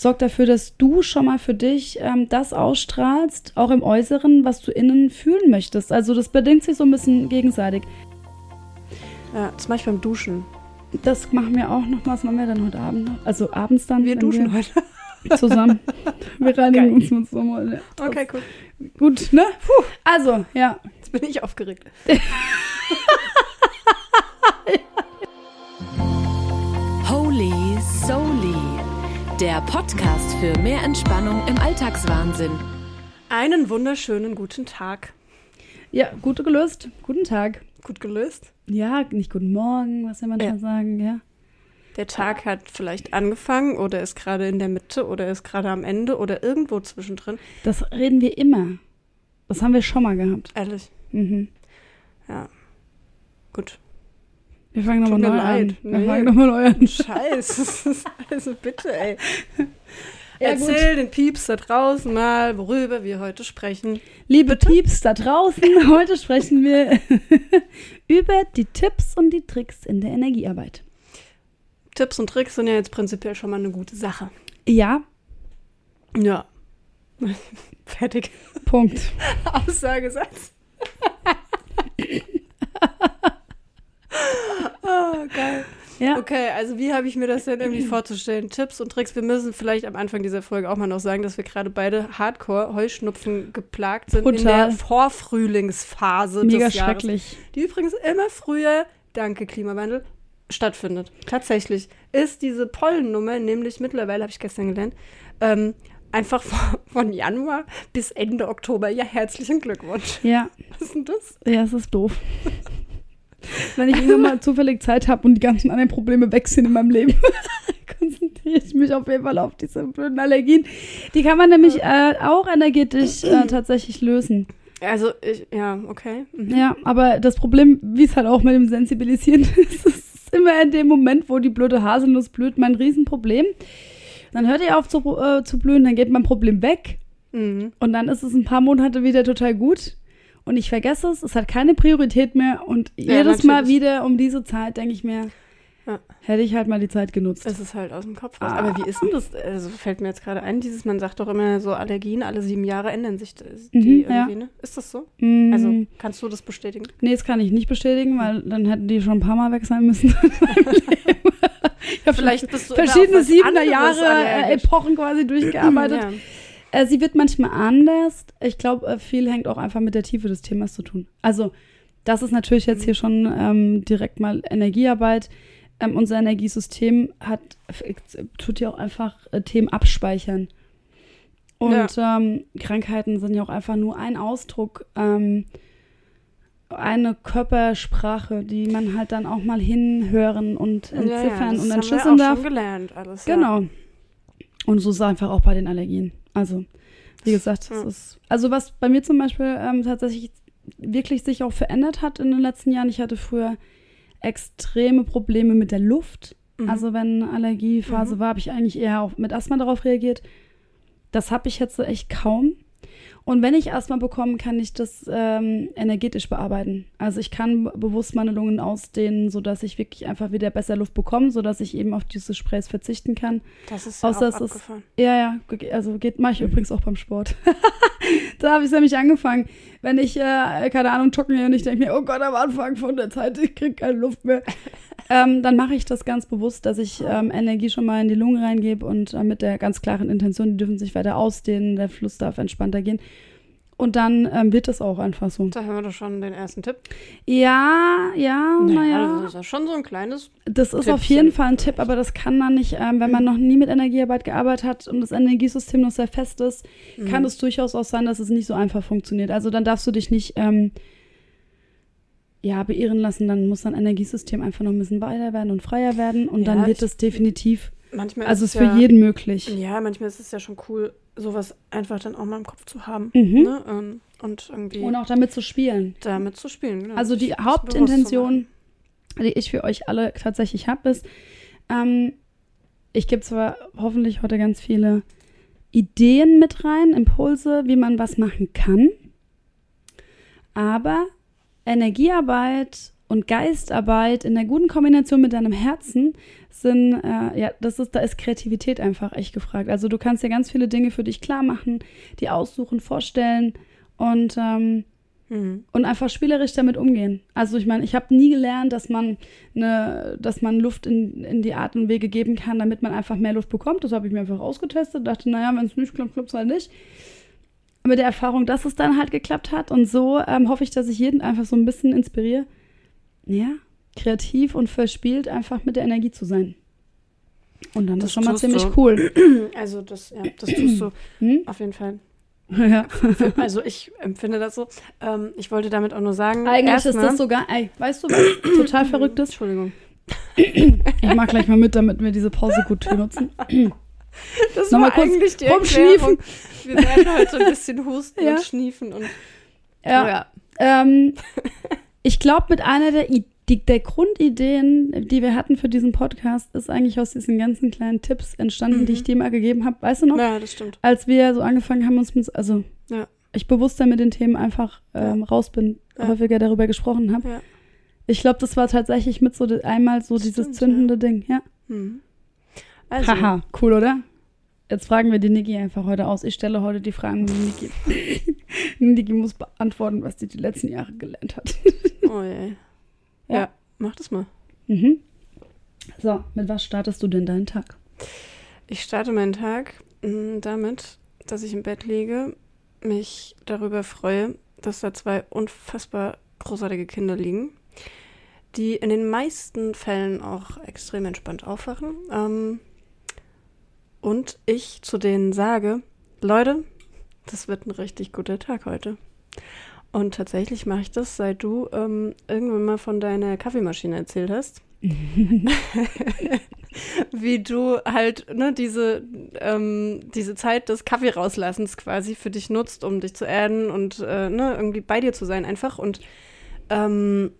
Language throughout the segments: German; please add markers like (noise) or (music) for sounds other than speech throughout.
sorg dafür, dass du schon mal für dich ähm, das ausstrahlst, auch im Äußeren, was du innen fühlen möchtest. Also das bedingt sich so ein bisschen gegenseitig. Ja, zum Beispiel beim Duschen. Das machen wir auch noch. Was machen wir dann heute Abend noch? Also abends dann. Wir duschen heute. (laughs) Zusammen. Wir reinigen uns mit so mal. Okay, cool. Gut, ne? Puh. Also, ja. Jetzt bin ich aufgeregt. (laughs) der Podcast für mehr Entspannung im Alltagswahnsinn. Einen wunderschönen guten Tag. Ja, gut gelöst. Guten Tag. Gut gelöst. Ja, nicht guten Morgen, was wir manchmal Ja. sagen, ja. Der Tag hat vielleicht angefangen oder ist gerade in der Mitte oder ist gerade am Ende oder irgendwo zwischendrin. Das reden wir immer. Das haben wir schon mal gehabt. Ehrlich. Mhm. Ja. Gut. Wir fangen nochmal neu an. leid. Wir Nee. fangen nochmal neu an. Scheiße. also bitte, ey. (laughs) Ja, gut. Erzähl den Pieps da draußen mal, worüber wir heute sprechen. Liebe Pieps da draußen, (laughs) heute sprechen wir (laughs) über die Tipps und die Tricks in der Energiearbeit. Tipps und Tricks sind ja jetzt prinzipiell schon mal eine gute Sache. Ja, Ja. Fertig. Punkt. Aussagesatz. (laughs) geil. Ja, Okay, also wie habe ich mir das denn irgendwie vorzustellen? Tipps und Tricks. Wir müssen vielleicht am Anfang dieser Folge auch mal noch sagen, dass wir gerade beide Hardcore Heuschnupfen geplagt sind in Brutal. der Vorfrühlingsphase mega des Jahres. schrecklich. Die übrigens immer früher, danke Klimawandel, stattfindet. Tatsächlich ist diese Pollennummer, nämlich mittlerweile, habe ich gestern gelernt, ähm, einfach von, von Januar bis Ende Oktober. Ja, herzlichen Glückwunsch. Ja, Was ist denn das? ja, es ist doof. (laughs) Wenn ich irgendwann mal (laughs) zufällig Zeit habe und die ganzen anderen Probleme weg sind in meinem Leben, (laughs) konzentriere ich mich auf jeden Fall auf diese blöden Allergien. Die kann man nämlich äh, auch energetisch äh, (clears throat) tatsächlich lösen. Also, ich, ja, okay. Mhm. Ja, aber das Problem, wie es halt auch mit dem Sensibilisieren (laughs) ist, ist immer in dem Moment, wo die blöde Haselnuss blüht, mein Riesenproblem. Dann hört ihr auf zu, äh, zu blühen, dann geht mein Problem weg Mhm. und dann ist es ein paar Monate wieder total gut und ich vergesse es, es hat keine Priorität mehr und Ja, jedes Mal natürlich. wieder um diese Zeit denke ich mir, Ja. hätte ich halt mal die Zeit genutzt. Es ist halt aus dem Kopf raus. Ah. Aber wie ist denn das? Also fällt mir jetzt gerade ein, dieses, man sagt doch immer so, Allergien alle sieben Jahre ändern sich die Mhm, ja. irgendwie, ne? Ist das so? Mm, Also, kannst du das bestätigen? nee, das kann ich nicht bestätigen, weil dann hätten die schon ein paar Mal weg sein müssen. (laughs) ich habe Vielleicht bist du verschiedene siebener Jahre allergisch. Epochen quasi durchgearbeitet. Ja. Äh, sie wird manchmal anders. Ich glaube, äh, viel hängt auch einfach mit der Tiefe des Themas zu tun. Also, das ist natürlich jetzt hier schon ähm, direkt mal Energiearbeit. Ähm, unser Energiesystem hat, tut ja auch einfach äh, Themen abspeichern. Und ähm, Krankheiten sind ja auch einfach nur ein Ausdruck, ähm, eine Körpersprache, die man halt dann auch mal hinhören und Ja, ja, entziffern das und haben entschlüsseln wir auch darf. schon gelernt alles. Genau. Und so ist es einfach auch bei den Allergien. Also, wie gesagt, es Ja. ist. Also, was bei mir zum Beispiel ähm, tatsächlich wirklich sich auch verändert hat in den letzten Jahren, ich hatte früher extreme Probleme mit der Luft. Mhm. Also, wenn eine Allergiephase war, habe ich eigentlich eher auch mit Asthma darauf reagiert. Das habe ich jetzt so echt kaum. Und wenn ich Asthma bekomme, kann ich das ähm, energetisch bearbeiten. Also ich kann bewusst meine Lungen ausdehnen, sodass ich wirklich einfach wieder besser Luft bekomme, sodass ich eben auf diese Sprays verzichten kann. das ist außer ja es auch ist- abgefahren. Ja, ja, ge- also geht mache ich übrigens auch beim Sport. (laughs) da habe ich nämlich angefangen. Wenn ich, äh, keine Ahnung, joggen gehe und ich denke mir, oh Gott, am Anfang von der Zeit, ich kriege keine Luft mehr. (laughs) ähm, dann mache ich das ganz bewusst, dass ich ähm, Energie schon mal in die Lungen reingebe und äh, mit der ganz klaren Intention, die dürfen sich weiter ausdehnen, der Fluss darf entspannter gehen. Und dann ähm, wird das auch einfach so. Da haben wir doch schon den ersten Tipp. Ja, ja, naja. das ist ja schon so ein kleines. Das ist auf jeden Fall ein Tipp, aber das kann man nicht, ähm, wenn man noch nie mit Energiearbeit gearbeitet hat und das Energiesystem noch sehr fest ist, kann es durchaus auch sein, dass es nicht so einfach funktioniert. Also dann darfst du dich nicht ähm, ja, beirren lassen, dann muss dein Energiesystem einfach noch ein bisschen weiter werden und freier werden und Ja, dann wird es definitiv, Manchmal also ist ist für ja, jeden möglich. Ja, manchmal ist es ja schon cool, sowas einfach dann auch mal im Kopf zu haben. Mhm. Ne? Ähm, Und irgendwie Und auch damit zu spielen. damit zu spielen. Genau. Also die Hauptintention, die ich für euch alle tatsächlich habe, ist, ähm, ich gebe zwar hoffentlich heute ganz viele Ideen mit rein, Impulse, wie man was machen kann, aber Energiearbeit und Geistarbeit in der guten Kombination mit deinem Herzen sind, äh, ja, das ist, da ist Kreativität einfach echt gefragt. Also du kannst dir ganz viele Dinge für dich klar machen, die aussuchen, vorstellen und, ähm, Mhm. und einfach spielerisch damit umgehen. Also ich meine, ich habe nie gelernt, dass man eine, dass man Luft in, in die Art und Wege geben kann, damit man einfach mehr Luft bekommt. Das habe ich mir einfach ausgetestet, dachte, naja, wenn es nicht klappt, klappt es halt nicht. Mit der Erfahrung, dass es dann halt geklappt hat. Und so ähm, hoffe ich, dass ich jeden einfach so ein bisschen inspiriere, ja, kreativ und verspielt einfach mit der Energie zu sein. Und dann Das ist schon mal ziemlich du. cool. (clears throat) Also das, ja, das tust du (clears throat) Hm? auf jeden Fall. Ja. (laughs) Also ich empfinde das so. Ähm, ich wollte damit auch nur sagen, Eigentlich ist erstmal- das sogar, ey, weißt du, was total (clears throat) verrückt ist? Entschuldigung. Ich mach gleich mal mit, damit wir diese Pause gut nutzen. Das Nochmal war kurz eigentlich die rumschniefen. Wir werden heute ein bisschen (laughs) husten Ja. und schniefen und Ja. Ähm, (laughs) ich glaube, mit einer der, I die, der Grundideen, die wir hatten für diesen Podcast, ist eigentlich aus diesen ganzen kleinen Tipps entstanden, die Mhm. ich dir mal gegeben habe. Weißt du noch? Ja, das stimmt. Als wir so angefangen haben, uns mit, also Ja. ich bewusster mit den Themen einfach ähm, raus bin, Ja. häufiger darüber gesprochen habe. Ja. Ich glaube, das war tatsächlich mit so einmal so dieses Stimmt, zündende Ding, ja. Mhm. Also, Haha, cool, oder? Jetzt fragen wir die Niki einfach heute aus. Ich stelle heute die Fragen an die Niki. Niki muss beantworten, was die die letzten Jahre gelernt hat. oh je. Ja. Ja. mach das mal. Mhm. So, mit was startest du denn deinen Tag? Ich starte meinen Tag mh, damit, dass ich im Bett liege, mich darüber freue, dass da zwei unfassbar großartige Kinder liegen, die in den meisten Fällen auch extrem entspannt aufwachen. Ähm, und ich zu denen sage, Leute, das wird ein richtig guter Tag heute. Und tatsächlich mache ich das, seit du ähm, irgendwann mal von deiner Kaffeemaschine erzählt hast. (laughs) Wie du halt ne, diese, ähm, diese Zeit des Kaffee rauslassens quasi für dich nutzt, um dich zu erden und äh, ne, irgendwie bei dir zu sein einfach. Und ähm,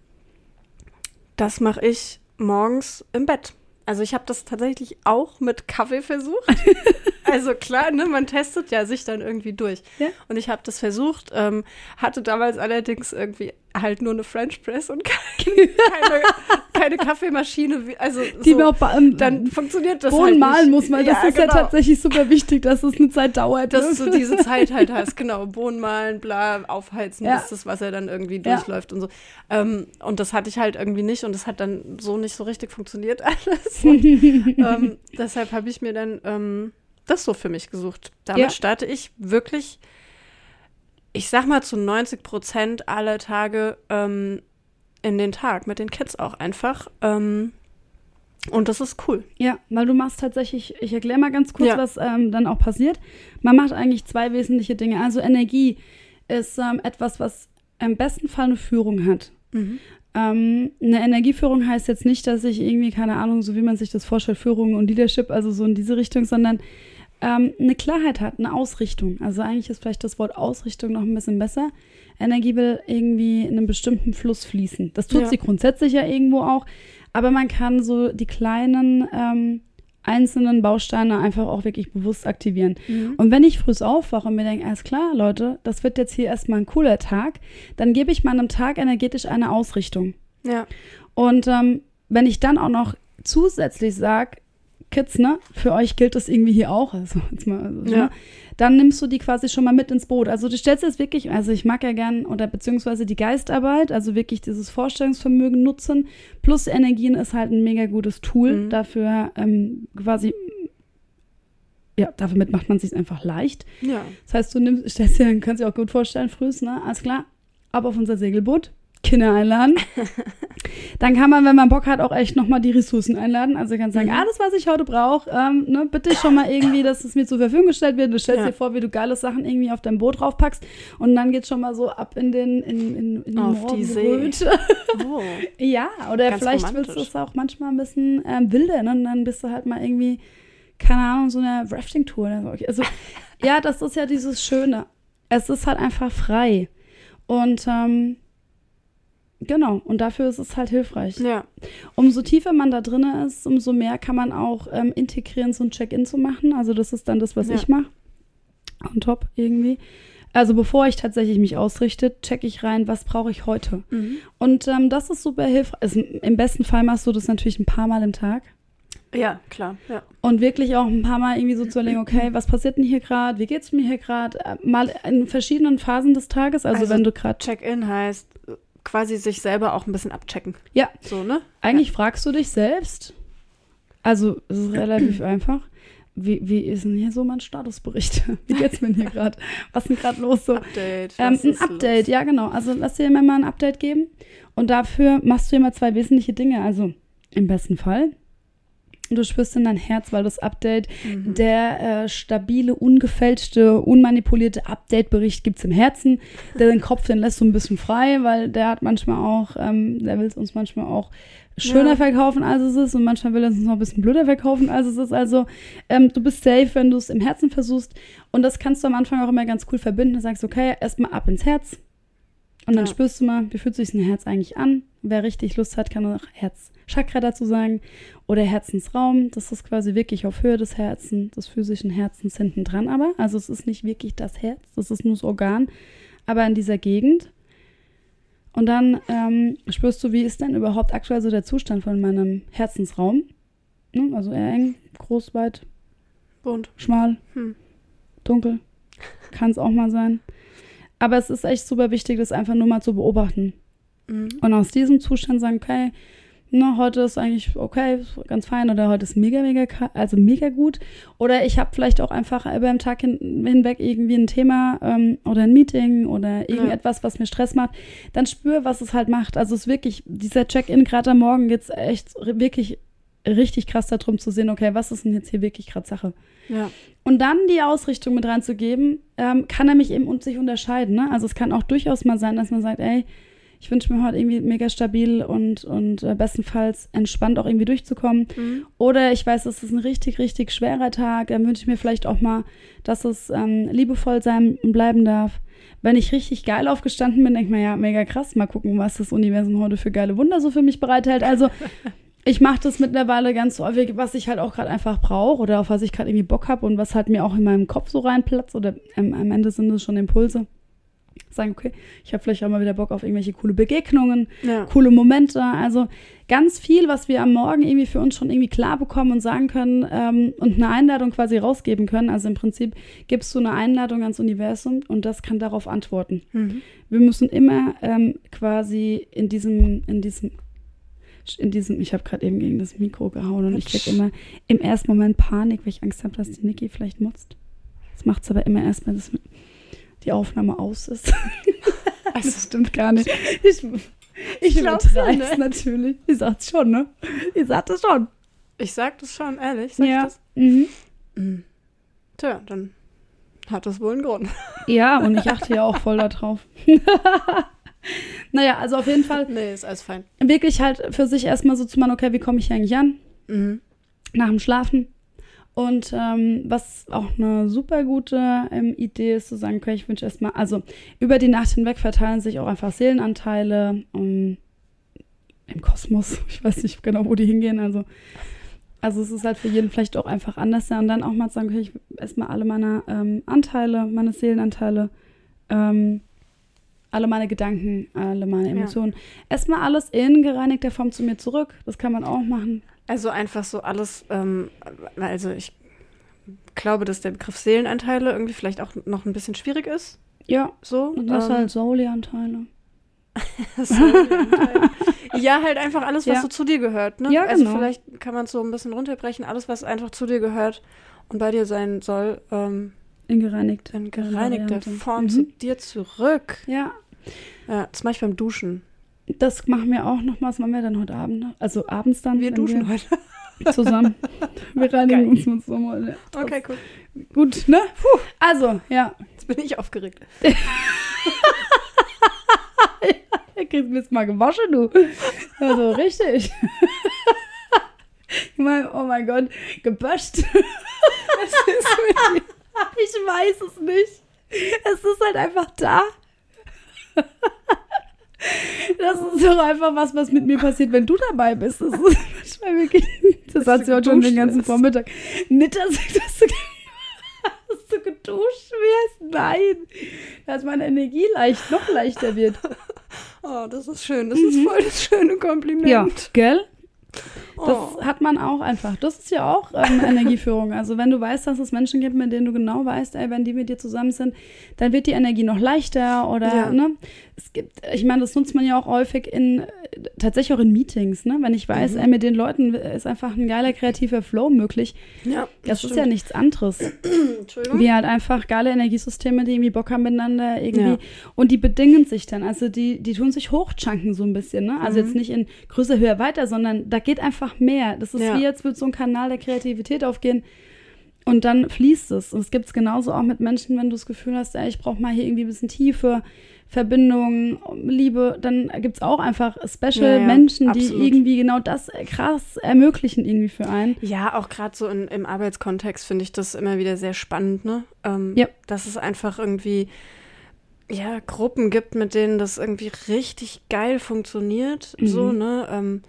das mache ich morgens im Bett. Also ich habe das tatsächlich auch mit Kaffee versucht. (laughs) also klar, ne, man testet ja sich dann irgendwie durch. Ja. Und ich habe das versucht, ähm, hatte damals allerdings irgendwie halt nur eine French Press und keine, (laughs) keine, keine Kaffeemaschine. Also Die so, ähm, dann funktioniert das Bohnen halt malen muss, weil das ist ja genau. tatsächlich super wichtig, dass es eine Zeit dauert. Dass ne? du diese Zeit halt hast, genau. Bohnen malen, bla, aufheizen, Ja. bis das Wasser dann irgendwie Ja. durchläuft und so. Ähm, und das hatte ich halt irgendwie nicht und das hat dann so nicht so richtig funktioniert (laughs) alles. Und, (laughs) ähm, deshalb habe ich mir dann ähm, das so für mich gesucht. Damit Ja. starte ich wirklich, ich sag mal, zu 90 Prozent aller Tage ähm, in den Tag, mit den Kids auch einfach. Ähm, und das ist cool. Ja, weil du machst tatsächlich, ich erkläre mal ganz kurz, Ja. was ähm, dann auch passiert. Man macht eigentlich zwei wesentliche Dinge. Also Energie ist ähm, etwas, was im besten Fall eine Führung hat. Ähm, eine Energieführung heißt jetzt nicht, dass ich irgendwie, keine Ahnung, so wie man sich das vorstellt, Führung und Leadership, also so in diese Richtung, sondern ähm, eine Klarheit hat, eine Ausrichtung. Also eigentlich ist vielleicht das Wort Ausrichtung noch ein bisschen besser. Energie will irgendwie in einem bestimmten Fluss fließen. Das tut Ja. sie grundsätzlich ja irgendwo auch, aber man kann so die kleinen ähm, einzelnen Bausteine einfach auch wirklich bewusst aktivieren. Und wenn ich früh aufwache und mir denke, alles klar, Leute, das wird jetzt hier erstmal ein cooler Tag, dann gebe ich meinem Tag energetisch eine Ausrichtung. Ja. Und ähm, wenn ich dann auch noch zusätzlich sage, Kids, ne, für euch gilt das irgendwie hier auch, also jetzt mal, also, Ja. ne, dann nimmst du die quasi schon mal mit ins Boot. Also du stellst jetzt wirklich, also ich mag ja gern, oder beziehungsweise die Geistarbeit, also wirklich dieses Vorstellungsvermögen nutzen, plus Energien ist halt ein mega gutes Tool Mhm. dafür, ähm, quasi, ja, damit macht man sich einfach leicht. Ja. Das heißt, du nimmst, stellst dir, kannst dir auch gut vorstellen, frühst, ne? Alles klar, ab auf unser Segelboot, Kinder einladen. (laughs) Dann kann man, wenn man Bock hat, auch echt nochmal die Ressourcen einladen. Also kann sagen, Mhm. alles, was ich heute brauche, ähm, ne, bitte schon mal irgendwie, dass es mir zur Verfügung gestellt wird. Du stellst Ja. dir vor, wie du geile Sachen irgendwie auf dein Boot draufpackst und dann geht's schon mal so ab in den, in, in, in die Auf die See. Oh. (laughs) Ja, oder Ganz vielleicht romantisch. willst du es auch manchmal ein bisschen ähm, wilder, ne? Und dann bist du halt mal irgendwie, keine Ahnung, so eine Rafting-Tour oder so. Also, (laughs) ja, das ist ja dieses Schöne. Es ist halt einfach frei. Und ähm, genau, und dafür ist es halt hilfreich. Ja. Umso tiefer man da drin ist, umso mehr kann man auch ähm, integrieren, so ein Check-in zu machen. Also das ist dann das, was Ja. ich mache. On top irgendwie. Also bevor ich tatsächlich mich ausrichte, checke ich rein, was brauche ich heute. Und ähm, das ist super hilfreich. Also, Im besten Fall machst du das natürlich ein paar Mal im Tag. Ja, klar. Ja. Und wirklich auch ein paar Mal irgendwie so zu überlegen, okay, was passiert denn hier gerade? Wie geht's mir hier gerade? Äh, Mal in verschiedenen Phasen des Tages. Also, Also wenn du gerade. Check-in heißt quasi sich selber auch ein bisschen abchecken. Ja, So, ne? eigentlich fragst du dich selbst. Also, es ist relativ (clears throat) einfach. Wie, wie ist denn hier so mein Statusbericht? (laughs) Wie geht's mir hier gerade? Was ist denn gerade los so? Update. Ähm, ein Update, los? ja genau. Also lass dir immer mal ein Update geben. Und dafür machst du immer zwei wesentliche Dinge. Also im besten Fall, du spürst in dein Herz, weil das Update, Mhm. der äh, stabile, ungefälschte, unmanipulierte Update-Bericht gibt's im Herzen. Der den Kopf, den lässt du ein bisschen frei, weil der hat manchmal auch, ähm, der will es uns manchmal auch schöner Ja. verkaufen, als es ist. Und manchmal will er es uns noch ein bisschen blöder verkaufen, als es ist. Also ähm, du bist safe, wenn du es im Herzen versuchst. Und das kannst du am Anfang auch immer ganz cool verbinden. Du sagst, okay, erstmal ab ins Herz. Und dann Ja. spürst du mal, wie fühlt sich ein Herz eigentlich an? Wer richtig Lust hat, kann auch Herzchakra dazu sagen. Oder Herzensraum. Das ist quasi wirklich auf Höhe des Herzens, des physischen Herzens hinten dran aber. Also es ist nicht wirklich das Herz, das ist nur das Organ. Aber in dieser Gegend. Und dann ähm, spürst du, wie ist denn überhaupt aktuell so der Zustand von meinem Herzensraum? Ne? Also eher eng, groß, weit, Bunt. schmal, Hm. dunkel. Kann es auch mal sein. Aber es ist echt super wichtig, das einfach nur mal zu beobachten. Mhm. Und aus diesem Zustand sagen, okay, na, heute ist eigentlich okay, ganz fein oder heute ist mega, mega, also mega gut. Oder ich habe vielleicht auch einfach über den Tag hin, hinweg irgendwie ein Thema ähm, oder ein Meeting oder irgendetwas, was mir Stress macht. Dann spür, was es halt macht. Also es ist wirklich, dieser Check-in gerade am Morgen geht's echt ri- wirklich richtig krass darum zu sehen, okay, was ist denn jetzt hier wirklich gerade Sache? Ja. Und dann die Ausrichtung mit reinzugeben, ähm, kann er mich eben und sich unterscheiden. Ne? Also es kann auch durchaus mal sein, dass man sagt, ey, ich wünsche mir heute irgendwie mega stabil und, und äh, bestenfalls entspannt auch irgendwie durchzukommen. Mhm. Oder ich weiß, es ist ein richtig, richtig schwerer Tag. Dann wünsche ich mir vielleicht auch mal, dass es ähm, liebevoll sein und bleiben darf. Wenn ich richtig geil aufgestanden bin, denke ich mir, ja, mega krass, mal gucken, was das Universum heute für geile Wunder so für mich bereithält. Also (laughs) ich mache das mittlerweile ganz häufig, was ich halt auch gerade einfach brauche oder auf was ich gerade irgendwie Bock habe und was halt mir auch in meinem Kopf so reinplatzt oder ähm, am Ende sind es schon Impulse. Sagen, okay, ich habe vielleicht auch mal wieder Bock auf irgendwelche coole Begegnungen, Ja. coole Momente. Also ganz viel, was wir am Morgen irgendwie für uns schon irgendwie klar bekommen und sagen können ähm, und eine Einladung quasi rausgeben können. Also im Prinzip gibst du eine Einladung ans Universum und das kann darauf antworten. Mhm. Wir müssen immer ähm, quasi in diesem, in diesem, in diesem, ich habe gerade eben gegen das Mikro gehauen und ich kriege immer im ersten Moment Panik, weil ich Angst habe, dass die Niki vielleicht mutzt. Das macht es aber immer erst, wenn das, die Aufnahme aus ist. (laughs) das stimmt gar nicht. Ich, ich ja, übertreibe es ne? natürlich. Ich sag's schon, ne? Ich sag das schon. Ich sag das schon, ehrlich. Sag ja. ich das? Mhm. Mhm. Tja, dann hat das wohl einen Grund. (laughs) Ja, und ich achte ja auch voll darauf. (laughs) naja, also auf jeden Fall Nee, ist alles fein. wirklich halt für sich erstmal so zu machen, okay, wie komme ich hier eigentlich an? Mhm. Nach dem Schlafen. Und ähm, was auch eine super gute ähm, Idee ist, zu sagen, okay, ich wünsche erstmal, also über die Nacht hinweg verteilen sich auch einfach Seelenanteile ähm, im Kosmos. (laughs) Ich weiß nicht genau, wo die hingehen. Also, also es ist halt für jeden vielleicht auch einfach anders. Ja. Und dann auch mal zu sagen, okay, ich erstmal alle meine ähm, Anteile, meine Seelenanteile, ähm, alle meine Gedanken, alle meine Ja. Emotionen, erstmal alles in gereinigter Form zu mir zurück. Das kann man auch machen. Also einfach so alles, ähm, also ich glaube, dass der Begriff Seelenanteile irgendwie vielleicht auch noch ein bisschen schwierig ist. Ja, So. und das ähm, halt. Seelenanteile. (laughs) ja, halt einfach alles, was Ja. so zu dir gehört. Ne? Ja, Also genau. vielleicht kann man es so ein bisschen runterbrechen. Alles, was einfach zu dir gehört und bei dir sein soll, ähm, In gereinigt. in gereinigter Variante. Form Mhm. zu dir zurück. Ja, Ja, das mache ich beim Duschen. Das machen wir auch noch mal. Das machen wir dann heute Abend. noch. Also abends dann. Wir duschen heute. wir (laughs) zusammen. Wir reinigen Geil. uns mit so mal. Okay, cool. Gut, ne? Also, ja. Jetzt bin ich aufgeregt. Er kriegt jetzt mal gewaschen, du. Also, richtig. Ich meine, oh mein Gott, geböscht. Was? (laughs) Ich weiß es nicht. Es ist halt einfach da. Das ist doch einfach was, was mit mir passiert, wenn du dabei bist. Das ist (laughs) manchmal wirklich. Das hat du sie heute schon den ganzen wirst. Vormittag. Nicht, dass, du, (laughs) dass du geduscht wirst. Nein, dass meine Energie leicht, noch leichter wird. Oh, das ist schön. Das ist voll das schöne Kompliment. Ja, gell? Das Oh. hat man auch einfach. Das ist ja auch ähm, (laughs) Energieführung. Also wenn du weißt, dass es Menschen gibt, mit denen du genau weißt, ey, wenn die mit dir zusammen sind, dann wird die Energie noch leichter oder, Ja. ne? Es gibt, ich meine, das nutzt man ja auch häufig in, tatsächlich auch in Meetings, ne? Wenn ich weiß, Mhm. ey, mit den Leuten ist einfach ein geiler kreativer Flow möglich. Ja, Das, ist ja nichts anderes. (clears throat) Entschuldigung. Wie halt einfach geile Energiesysteme, die irgendwie Bock haben miteinander irgendwie. Ja. Und die bedingen sich dann. Also die, die tun sich hochchunken so ein bisschen, ne? Also Mhm. jetzt nicht in größer, höher, weiter, sondern da geht einfach mehr. Das ist Ja. wie jetzt wird so ein Kanal der Kreativität aufgehen. Und dann fließt es. Und es gibt es genauso auch mit Menschen, wenn du das Gefühl hast, ey, ich brauche mal hier irgendwie ein bisschen Tiefe, Verbindung, Liebe, dann gibt es auch einfach special Ja, ja, Menschen, die absolut. irgendwie genau das krass ermöglichen irgendwie für einen. Ja, auch gerade so in, im Arbeitskontext finde ich das immer wieder sehr spannend, ne? Ähm, Ja. Dass es einfach irgendwie ja, Gruppen gibt, mit denen das irgendwie richtig geil funktioniert, Mhm. so, ne? Ähm,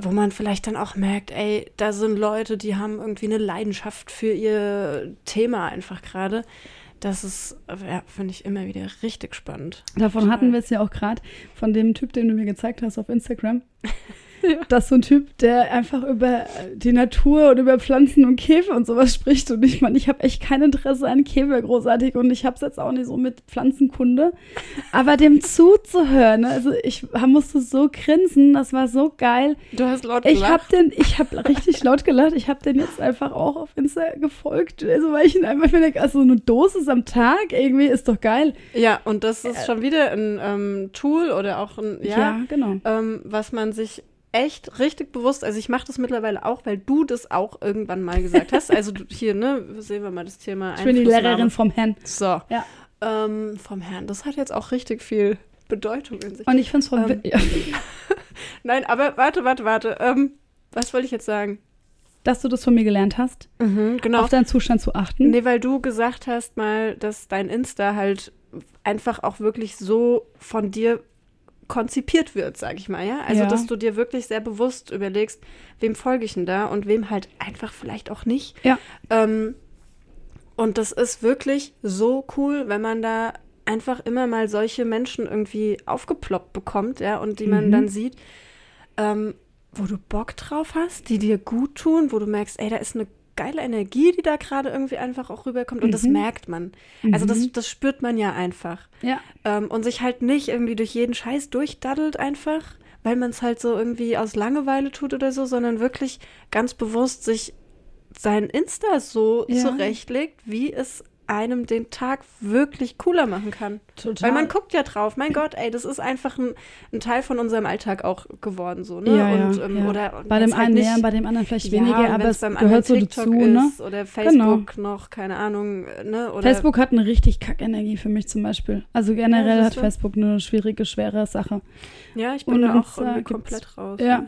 wo man vielleicht dann auch merkt, ey, da sind Leute, die haben irgendwie eine Leidenschaft für ihr Thema einfach gerade. Das ist, ja, finde ich immer wieder richtig spannend. Davon hatten wir es ja auch gerade, von dem Typ, den du mir gezeigt hast auf Instagram. Das ist so ein Typ, der einfach über die Natur und über Pflanzen und Käfer und sowas spricht. Und ich meine, ich habe echt kein Interesse an Käfer großartig und ich habe es jetzt auch nicht so mit Pflanzenkunde. Aber dem zuzuhören, ne, also ich musste so grinsen, das war so geil. Du hast laut Ich habe gelacht. den, ich habe richtig laut gelacht. Ich habe den jetzt einfach auch auf Insta gefolgt, also weil ich ihn einfach denke, also eine Dosis am Tag irgendwie ist doch geil. Ja, und das ist schon wieder ein ähm, Tool oder auch ein, ja, genau. ähm, was man sich echt richtig bewusst, also ich mache das mittlerweile auch, weil du das auch irgendwann mal gesagt hast. Also du, hier, ne, sehen wir mal das Thema Ich bin die. Lehrerin vom Herrn. So, Ja. ähm, vom Herrn. Das hat jetzt auch richtig viel Bedeutung in sich. Und ich finde es voll. Ähm, (laughs) Nein, aber warte, warte, warte. Ähm, was wollte ich jetzt sagen? dass du das von mir gelernt hast, Mhm, genau. auf deinen Zustand zu achten. Nee, weil du gesagt hast mal, dass dein Insta halt einfach auch wirklich so von dir konzipiert wird, sag ich mal, ja? Also, Ja. dass du dir wirklich sehr bewusst überlegst, wem folge ich denn da und wem halt einfach vielleicht auch nicht. Ja. Ähm, und das ist wirklich so cool, wenn man da einfach immer mal solche Menschen irgendwie aufgeploppt bekommt, ja, und die man Mhm. dann sieht, ähm, wo du Bock drauf hast, die dir gut tun, wo du merkst, ey, da ist eine geile Energie, die da gerade irgendwie einfach auch rüberkommt und das Mhm. merkt man. Also das, Mhm. das spürt man ja einfach. Ja. Ähm, und sich halt nicht irgendwie durch jeden Scheiß durchdaddelt einfach, weil man es halt so irgendwie aus Langeweile tut oder so, sondern wirklich ganz bewusst sich sein Insta so Ja. zurechtlegt, wie es einem den Tag wirklich cooler machen kann. Total. Weil man guckt ja drauf, mein Gott, ey, das ist einfach ein, ein Teil von unserem Alltag auch geworden, so, ne? Ja, und, ja, ähm, ja. Oder bei dem halt einen mehr, nicht- bei dem anderen vielleicht weniger, aber es beim gehört so dazu, ne? Oder Facebook noch, keine Ahnung, ne? Oder Facebook hat eine richtig Kackenergie für mich zum Beispiel. Also generell hat? Facebook eine schwierige, schwere Sache. Ja, ich bin da auch komplett raus. Ja.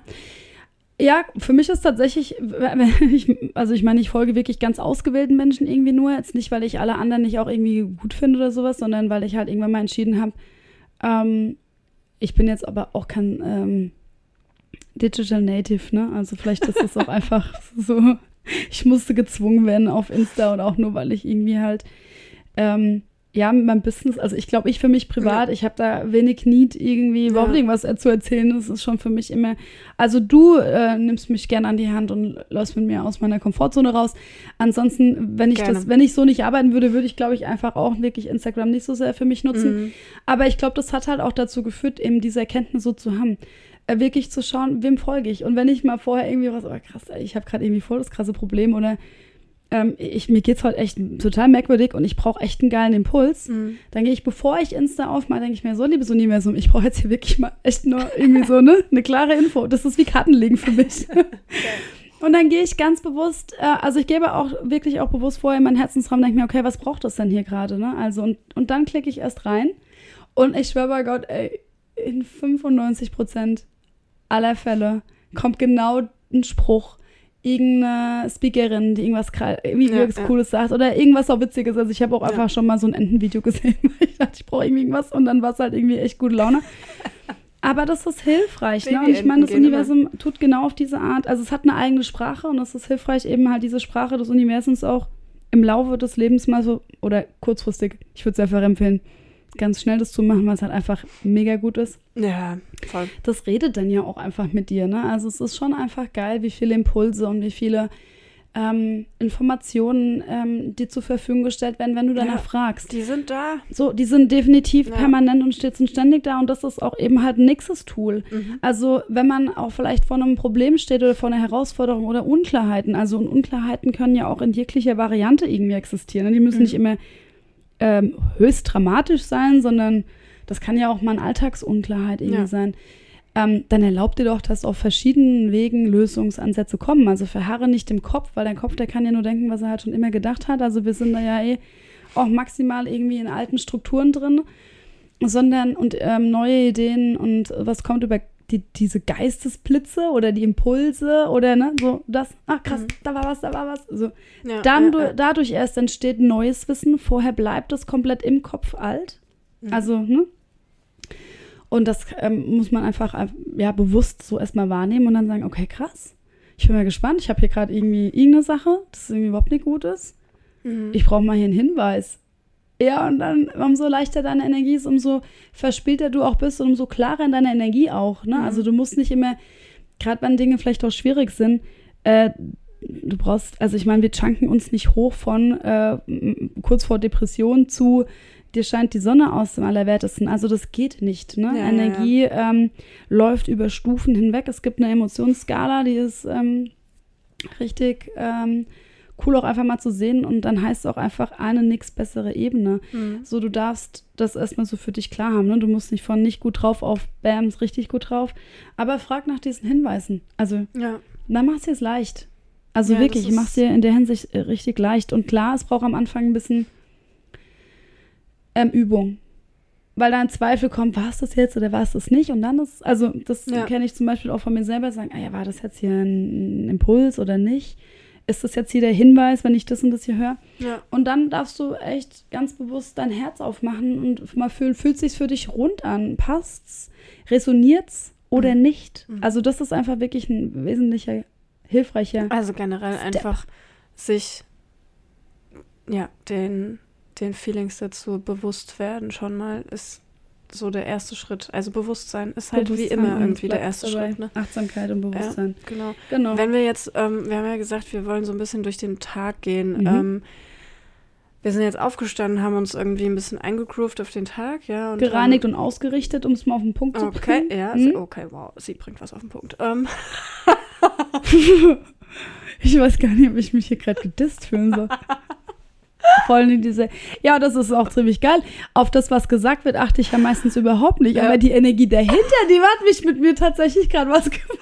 Ja, für mich ist tatsächlich, (laughs) also ich meine, ich folge wirklich ganz ausgewählten Menschen irgendwie nur. Jetzt nicht, weil ich alle anderen nicht auch irgendwie gut finde oder sowas, sondern weil ich halt irgendwann mal entschieden habe, ähm, ich bin jetzt aber auch kein ähm, Digital Native, ne? Also vielleicht ist es auch (laughs) einfach so, ich musste gezwungen werden auf Insta und auch nur, weil ich irgendwie halt ähm, ja, mit meinem Business, also ich glaube, ich für mich privat, ich habe da wenig Need, irgendwie überhaupt Ja. irgendwas zu erzählen. Das ist schon für mich immer, also du äh, nimmst mich gerne an die Hand und läufst mit mir aus meiner Komfortzone raus. Ansonsten, wenn ich Gerne. das, wenn ich so nicht arbeiten würde, würde ich, glaube ich, einfach auch wirklich Instagram nicht so sehr für mich nutzen. Mhm. Aber ich glaube, das hat halt auch dazu geführt, eben diese Erkenntnis so zu haben. Äh, wirklich zu schauen, wem folge ich. Und wenn ich mal vorher irgendwie was, oh krass, ich habe gerade irgendwie voll das krasse Problem oder ähm, ich, mir geht's heute echt total merkwürdig und ich brauche echt einen geilen Impuls, Mhm. dann gehe ich, bevor ich Insta aufmache, denke ich mir, so liebes Universum, ich brauche jetzt hier wirklich mal echt nur irgendwie so ne, eine klare Info. Das ist wie Kartenlegen für mich. (laughs) (laughs) Und dann gehe ich ganz bewusst, äh, also ich gebe auch wirklich auch bewusst vorher in meinen Herzensraum, denke mir, okay, was braucht das denn hier gerade, ne? Also und, und dann klicke ich erst rein und ich schwöre bei Gott, ey, in 95 Prozent aller Fälle kommt genau ein Spruch, irgendeine Speakerin, die irgendwas Ja, irgendwas ja. Cooles sagt oder irgendwas auch Witziges. Also ich habe auch Ja. einfach schon mal so ein Entenvideo (laughs) gesehen, weil ich dachte, ich brauche irgendwie irgendwas und dann war es halt irgendwie echt gute Laune. (laughs) Aber das ist hilfreich, ne? Und ich meine, das Universum tut genau auf diese Art, also es hat eine eigene Sprache und es ist hilfreich, eben halt diese Sprache des Universums auch im Laufe des Lebens mal so, oder kurzfristig, ich würde es einfach empfehlen, ganz schnell das zu machen, weil es halt einfach mega gut ist. Ja, voll. Das redet dann ja auch einfach mit dir, ne? Also es ist schon einfach geil, wie viele Impulse und wie viele ähm, Informationen ähm, dir zur Verfügung gestellt werden, wenn du danach Ja. fragst. Die sind da. So, die sind definitiv Ja. permanent und stets und ständig da und das ist auch eben halt ein nächstes Tool. Mhm. Also, wenn man auch vielleicht vor einem Problem steht oder vor einer Herausforderung oder Unklarheiten, also Unklarheiten können ja auch in jeglicher Variante irgendwie existieren. ne? Die müssen Mhm. nicht immer ähm, höchst dramatisch sein, sondern das kann ja auch mal eine Alltagsunklarheit irgendwie Ja. sein. Ähm, dann erlaubt dir doch, dass auf verschiedenen Wegen Lösungsansätze kommen. Also verharre nicht im Kopf, weil dein Kopf, der kann ja nur denken, was er halt schon immer gedacht hat. Also wir sind da ja eh auch maximal irgendwie in alten Strukturen drin, sondern und ähm, neue Ideen und was kommt über die, diese Geistesblitze oder die Impulse oder ne, so das, ach krass, Mhm. da war was, da war was. So. Ja, Dann ja, ja. dadurch erst entsteht neues Wissen, vorher bleibt es komplett im Kopf alt. Mhm. Also, ne? Und das ähm, muss man einfach äh, ja, bewusst so erstmal wahrnehmen und dann sagen, okay, krass. Ich bin mal gespannt. Ich habe hier gerade irgendwie irgendeine Sache, das irgendwie überhaupt nicht gut ist. Mhm. Ich brauche mal hier einen Hinweis. Ja, und dann, umso leichter deine Energie ist, umso verspielter du auch bist und umso klarer in deiner Energie auch. Ne? Mhm. Also du musst nicht immer, gerade wenn Dinge vielleicht auch schwierig sind, äh, du brauchst, also ich meine, wir chunken uns nicht hoch von äh, kurz vor Depression zu, dir scheint die Sonne aus dem Allerwertesten. Also das geht nicht. Ne? Ja, ja, Energie Ähm, läuft über Stufen hinweg. Es gibt eine Emotionsskala, die ist ähm, richtig ähm, cool auch einfach mal zu sehen und dann heißt es auch einfach eine nix bessere Ebene. Mhm. So, du darfst das erstmal so für dich klar haben. Ne? Du musst nicht von nicht gut drauf auf Bams richtig gut drauf. Aber frag nach diesen Hinweisen. Also, Ja. dann machst du es leicht. Also Ja, wirklich, das ist- machst dir in der Hinsicht äh, richtig leicht. Und klar, es braucht am Anfang ein bisschen ähm, Übung. Weil da ein Zweifel kommt, war es das jetzt oder war es das nicht? Und dann ist, also das Ja. kenne ich zum Beispiel auch von mir selber, sagen, ah ja, war das jetzt hier ein Impuls oder nicht? Ist das jetzt hier der Hinweis, wenn ich das und das hier höre? Ja. Und dann darfst du echt ganz bewusst dein Herz aufmachen und mal fühlen, fühlt sich's für dich rund an? Passt's? Resoniert's oder nicht? Mhm. Also das ist einfach wirklich ein wesentlicher, hilfreicher. Also generell Step. einfach sich ja, den, den Feelings dazu bewusst werden schon mal ist so der erste Schritt. Also Bewusstsein ist halt wie Bewusstsein immer und irgendwie der erste dabei. Schritt. Ne? Achtsamkeit und Bewusstsein. Genau. Genau. Wenn wir jetzt, ähm, wir haben ja gesagt, wir wollen so ein bisschen durch den Tag gehen. Mhm. Ähm, wir sind jetzt aufgestanden, haben uns irgendwie ein bisschen eingegroovt auf den Tag, ja. Und Gereinigt und ausgerichtet, um es mal auf den Punkt zu haben, Okay, bringen. ja, Mhm. okay, wow, sie bringt was auf den Punkt. Ähm, (laughs) Ich weiß gar nicht, ob ich mich hier gerade gedisst fühlen soll. (laughs) Vor allem diese, ja, das ist auch ziemlich geil. Auf das, was gesagt wird, achte ich ja meistens überhaupt nicht. Ja. Aber die Energie dahinter, die hat mich mit mir tatsächlich gerade was gemacht.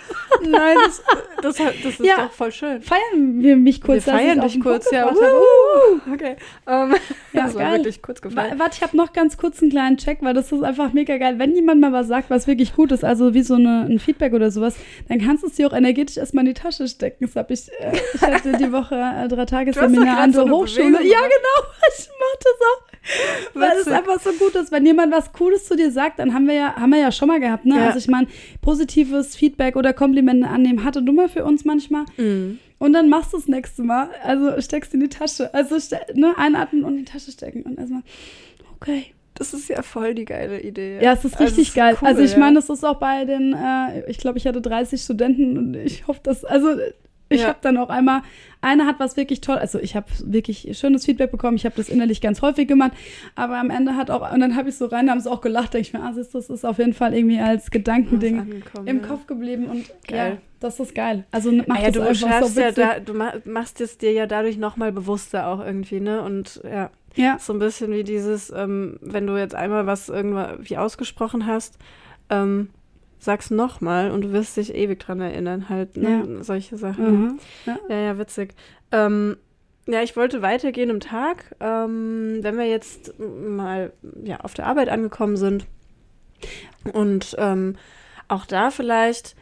nein, das, das, das ist Ja. doch voll schön. Feiern wir mich kurz. wir feiern dich Punkt kurz, ja. Uh, okay. Ähm, Ja, das war geil. wirklich kurz gefallen. Wa- Warte, ich habe noch ganz kurz einen kleinen Check, weil das ist einfach mega geil. Wenn jemand mal was sagt, was wirklich gut ist, also wie so eine, ein Feedback oder sowas, dann kannst du es dir auch energetisch erstmal in die Tasche stecken. Das habe ich, äh, ich hatte die Woche äh, drei Tage Seminar an so der Hochschule. Bewegung Ja. Genau. (laughs) Ich mach das auch. Weil es einfach so gut ist. Wenn jemand was Cooles zu dir sagt, dann haben wir ja, haben wir ja schon mal gehabt, ne? Ja. Also ich meine, positives Feedback oder Komplimente annehmen hatte du mal für uns manchmal. Mhm. Und dann machst du das nächste Mal. Also steckst in die Tasche. Also ne, einatmen und in die Tasche stecken. Und erstmal, okay. Das ist ja voll die geile Idee. Ja, es ist Also, richtig ist geil. cool, also ich meine, das ist auch bei den, äh, ich glaube, ich hatte 30 Studenten und ich hoffe, dass, also ich Ja. habe dann auch einmal, eine hat was wirklich toll, also ich habe wirklich schönes Feedback bekommen, ich habe das innerlich ganz häufig gemacht, aber am Ende hat auch, und dann habe ich so rein, da haben sie auch gelacht, denke ich mir, ah, das ist auf jeden Fall irgendwie als Gedankending im ja. Kopf geblieben und ja, Geil. das ist geil. Also mach Ah ja, das du einfach so ja da, du ma machst es dir ja dadurch nochmal bewusster auch irgendwie, ne? Und ja, ja. so ein bisschen wie dieses, ähm, wenn du jetzt einmal was irgendwie ausgesprochen hast, ähm, sag's nochmal und du wirst dich ewig dran erinnern, halt, ne? Solche Sachen. Mhm. ja. Ja, ja, witzig. Ähm, ja, ich wollte weitergehen im Tag. Ähm, wenn wir jetzt mal ja, auf der Arbeit angekommen sind und ähm, auch da vielleicht,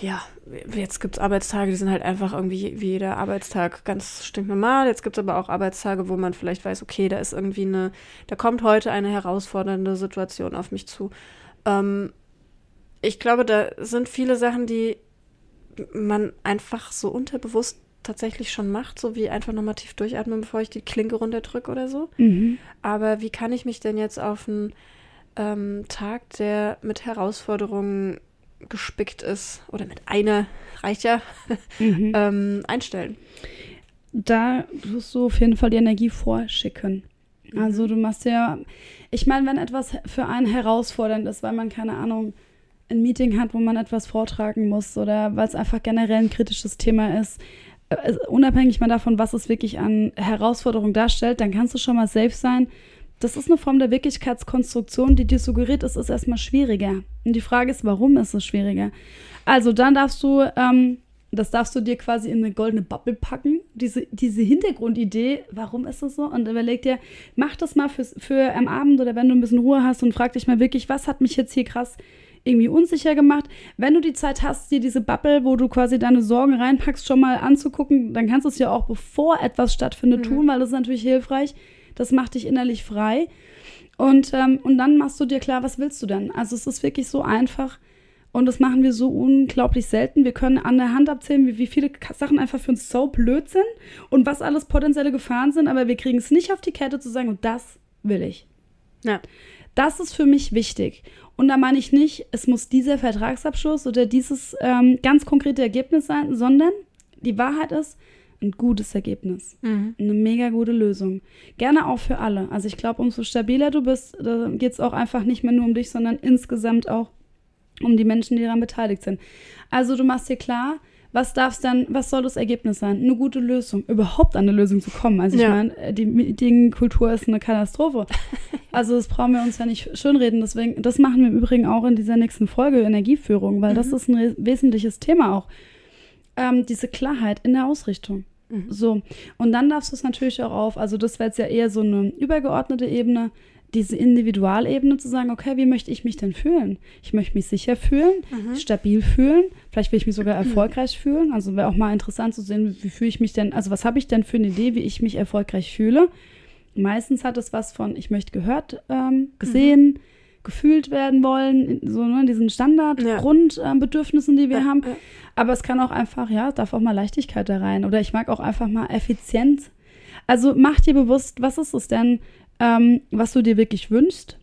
ja, jetzt gibt es Arbeitstage, die sind halt einfach irgendwie wie jeder Arbeitstag ganz stinknormal. Jetzt gibt es aber auch Arbeitstage, wo man vielleicht weiß, okay, da ist irgendwie eine, da kommt heute eine herausfordernde Situation auf mich zu. Ähm, ich glaube, da sind viele Sachen, die man einfach so unterbewusst tatsächlich schon macht, so wie einfach nochmal tief durchatmen, bevor ich die Klinke runterdrücke oder so. Mhm. Aber wie kann ich mich denn jetzt auf einen ähm, Tag, der mit Herausforderungen gespickt ist, oder mit einer, reicht ja, (laughs) Mhm. ähm, einstellen? da tust du auf jeden Fall die Energie vorschicken. Also du machst ja, ich meine, wenn etwas für einen herausfordernd ist, weil man keine Ahnung, ein Meeting hat, wo man etwas vortragen muss oder weil es einfach generell ein kritisches Thema ist, äh, unabhängig mal davon, was es wirklich an Herausforderung darstellt, dann kannst du schon mal safe sein. Das ist eine Form der Wirklichkeitskonstruktion, die dir suggeriert, es ist erstmal schwieriger. Und die Frage ist, warum ist es schwieriger? Also dann darfst du ähm, das darfst du dir quasi in eine goldene Bubble packen. Diese, diese Hintergrundidee, warum ist das so? Und überleg dir, mach das mal fürs, für am Abend oder wenn du ein bisschen Ruhe hast und frag dich mal wirklich, was hat mich jetzt hier krass irgendwie unsicher gemacht. Wenn du die Zeit hast, dir diese Bubble, wo du quasi deine Sorgen reinpackst, schon mal anzugucken, dann kannst du es ja auch bevor etwas stattfindet Mhm. tun, weil das ist natürlich hilfreich. Das macht dich innerlich frei. Und, ähm, und dann machst du dir klar, was willst du denn? Also es ist wirklich so einfach. Und das machen wir so unglaublich selten. Wir können an der Hand abzählen, wie, wie viele Sachen einfach für uns so blöd sind und was alles potenzielle Gefahren sind, aber wir kriegen es nicht auf die Kette zu sagen, und das will ich. Ja. Das ist für mich wichtig. Und da meine ich nicht, es muss dieser Vertragsabschluss oder dieses ähm, ganz konkrete Ergebnis sein, sondern die Wahrheit ist, ein gutes Ergebnis. Mhm. Eine mega gute Lösung. Gerne auch für alle. Also ich glaube, umso stabiler du bist, da geht es auch einfach nicht mehr nur um dich, sondern insgesamt auch um die Menschen, die daran beteiligt sind. Also du machst dir klar, was darf's dann, was soll das Ergebnis sein? Eine gute Lösung, überhaupt an eine Lösung zu kommen. Also ich Ja. meine, die Meetingkultur ist eine Katastrophe. (laughs) Also das brauchen wir uns ja nicht schönreden. Deswegen, das machen wir im Übrigen auch in dieser nächsten Folge Energieführung, weil das Mhm. ist ein wesentliches Thema auch. Ähm, diese Klarheit in der Ausrichtung. Mhm. So, und dann darfst du es natürlich auch auf, also das wäre jetzt ja eher so eine übergeordnete Ebene, diese Individualebene zu sagen, okay, wie möchte ich mich denn fühlen? Ich möchte mich sicher fühlen, Mhm. stabil fühlen, vielleicht will ich mich sogar erfolgreich fühlen. Also wäre auch mal interessant zu sehen, wie, wie fühle ich mich denn, also was habe ich denn für eine Idee, wie ich mich erfolgreich fühle? Meistens hat es was von, ich möchte gehört, ähm, gesehen, gefühlt werden wollen, so ne, diesen Standard, Ja. Grundbedürfnissen, die wir Ja, haben. ja. Aber es kann auch einfach, ja, darf auch mal Leichtigkeit da rein. Oder ich mag auch einfach mal Effizienz. Also mach dir bewusst, was ist es denn, ähm, was du dir wirklich wünschst.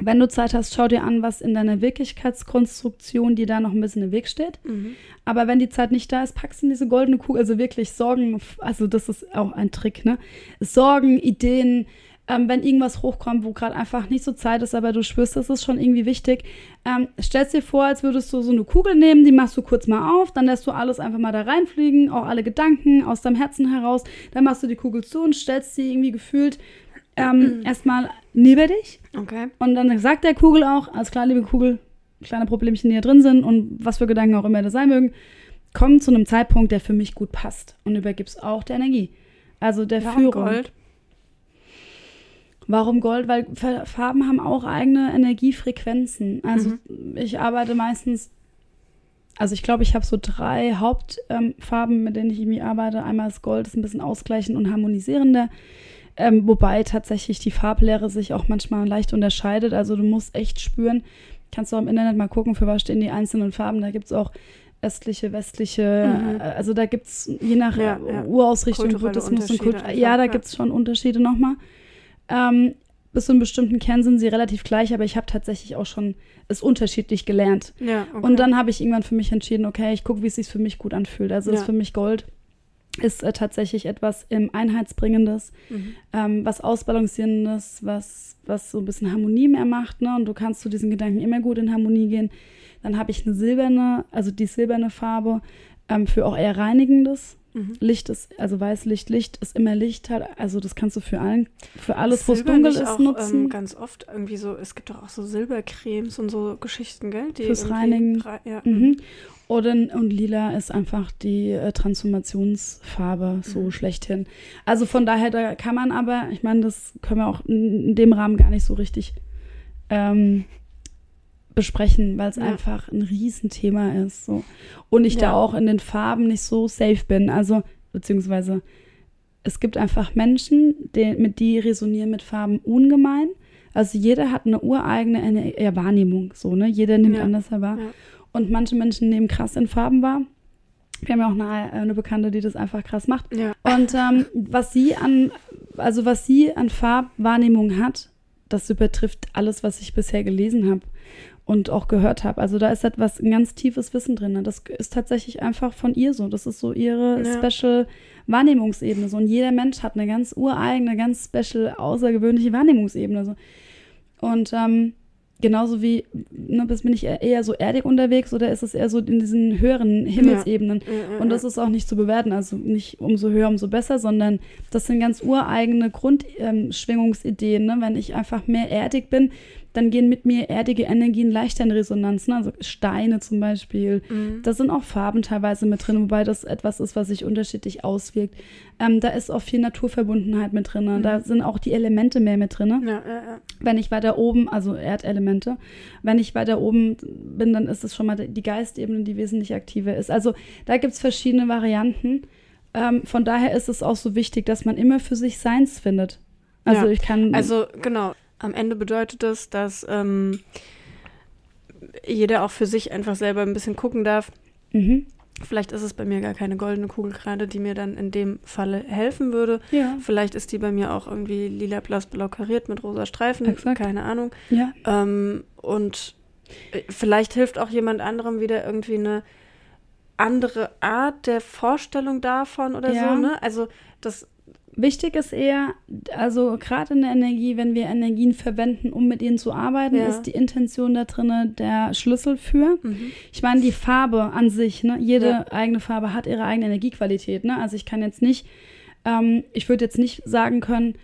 Wenn du Zeit hast, schau dir an, was in deiner Wirklichkeitskonstruktion dir da noch ein bisschen im Weg steht. Mhm. Aber wenn die Zeit nicht da ist, packst du in diese goldene Kugel. Also wirklich Sorgen, also das ist auch ein Trick, ne? Sorgen, Ideen, ähm, wenn irgendwas hochkommt, wo gerade einfach nicht so Zeit ist, aber du spürst, das ist schon irgendwie wichtig. Ähm, stellst dir vor, als würdest du so eine Kugel nehmen, die machst du kurz mal auf, dann lässt du alles einfach mal da reinfliegen, auch alle Gedanken aus deinem Herzen heraus. Dann machst du die Kugel zu und stellst sie irgendwie gefühlt ähm, erstmal neben dich. Okay. Und dann sagt der Kugel auch, alles klar, liebe Kugel, kleine Problemchen, die hier drin sind und was für Gedanken auch immer das sein mögen, kommen zu einem Zeitpunkt, der für mich gut passt und übergibst auch der Energie. Also der Warum Führung. Gold? Warum Gold? Weil Fa- Farben haben auch eigene Energiefrequenzen. Also ich arbeite meistens, also ich glaube, ich habe so drei Hauptfarben, ähm, mit denen ich irgendwie arbeite. Einmal ist Gold, ist ein bisschen ausgleichend und harmonisierender. Ähm, wobei tatsächlich die Farblehre sich auch manchmal leicht unterscheidet. Also du musst echt spüren, kannst du auch im Internet mal gucken, für was stehen die einzelnen Farben. Da gibt es auch östliche, westliche, Mhm. äh, also da gibt es je nach Ja, ja. Urausrichtung, Buddhismus und Kultur. Ja, da ja. gibt es schon Unterschiede nochmal. Ähm, bis zu einem bestimmten Kern sind sie relativ gleich, aber ich habe tatsächlich auch schon es unterschiedlich gelernt. Ja, okay. Und dann habe ich irgendwann für mich entschieden, okay, ich gucke, wie es sich für mich gut anfühlt. Also Ja. ist für mich Gold ist äh, tatsächlich etwas im Einheitsbringendes, Mhm. ähm, was Ausbalancierendes, was, was so ein bisschen Harmonie mehr macht. Ne? Und du kannst zu diesen Gedanken immer gut in Harmonie gehen. Dann habe ich eine silberne, also die silberne Farbe ähm, für auch eher Reinigendes. Mhm. Licht ist, also Weißlicht, Licht ist immer Licht halt. Also das kannst du für allen, für alles, wo es dunkel ist, auch, nutzen. Ähm, ganz oft irgendwie so, es gibt doch auch so Silbercremes und so Geschichten, gell? Die Fürs Reinigen. rei- Ja. Mhm. Oder, und lila ist einfach die äh, Transformationsfarbe so Mhm. schlechthin. Also von daher, da kann man aber, ich meine, das können wir auch in, in dem Rahmen gar nicht so richtig ähm, besprechen, weil es Ja. einfach ein Riesenthema ist. So. Und ich da Ja. auch in den Farben nicht so safe bin. Also, beziehungsweise es gibt einfach Menschen, die, mit die resonieren mit Farben ungemein. Also jeder hat eine ureigene Ener- ja, Wahrnehmung, so, ne? Jeder nimmt Ja. anders wahr. Ja. Und manche Menschen nehmen krass in Farben wahr. Wir haben ja auch eine, eine Bekannte, die das einfach krass macht. Ja. Und ähm, was sie an, also was sie an Farbwahrnehmung hat, das übertrifft alles, was ich bisher gelesen habe und auch gehört habe. Also da ist etwas, ein ganz tiefes Wissen drin. Das ist tatsächlich einfach von ihr so. Das ist so ihre Ja. Special Wahrnehmungsebene. So. Und jeder Mensch hat eine ganz ureigene, ganz special, außergewöhnliche Wahrnehmungsebene. So. Und ähm, genauso wie, ne, bin ich eher- eher so erdig unterwegs oder ist es eher so in diesen höheren Himmelsebenen. Ja, Und das ist auch nicht zu bewerten, also nicht umso höher, umso besser, sondern das sind ganz ureigene Grundschwingungsideen. Ne? Wenn ich einfach mehr erdig bin, dann gehen mit mir erdige Energien leichter in Resonanz. Ne? Also Steine zum Beispiel. Mhm. Da sind auch Farben teilweise mit drin, wobei das etwas ist, was sich unterschiedlich auswirkt. Ähm, da ist auch viel Naturverbundenheit mit drin. Da sind auch die Elemente mehr mit drin. Ja, ja, ja. Wenn ich weiter oben, also Erdelemente, wenn ich weiter oben bin, dann ist es schon mal die Geistebene, die wesentlich aktiver ist. Also da gibt es verschiedene Varianten. Ähm, von daher ist es auch so wichtig, dass man immer für sich Seins findet. Also Ja. ich kann. Also genau, am Ende bedeutet das, dass ähm, jeder auch für sich einfach selber ein bisschen gucken darf. mhm. Vielleicht ist es bei mir gar keine goldene Kugel gerade, die mir dann in dem Falle helfen würde. Ja. Vielleicht ist die bei mir auch irgendwie lila, blass, blau kariert mit rosa Streifen, Exakt. keine Ahnung. Ja. Ähm, und äh, vielleicht hilft auch jemand anderem wieder irgendwie eine andere Art der Vorstellung davon oder Ja. so, ne? Also das, Wichtig ist eher, also gerade in der Energie, wenn wir Energien verwenden, um mit ihnen zu arbeiten, Ja. ist die Intention da drin der Schlüssel für. mhm. Ich meine, die Farbe an sich, ne? jede Ja. eigene Farbe hat ihre eigene Energiequalität. Ne? Also ich kann jetzt nicht, ähm, ich würde jetzt nicht sagen können,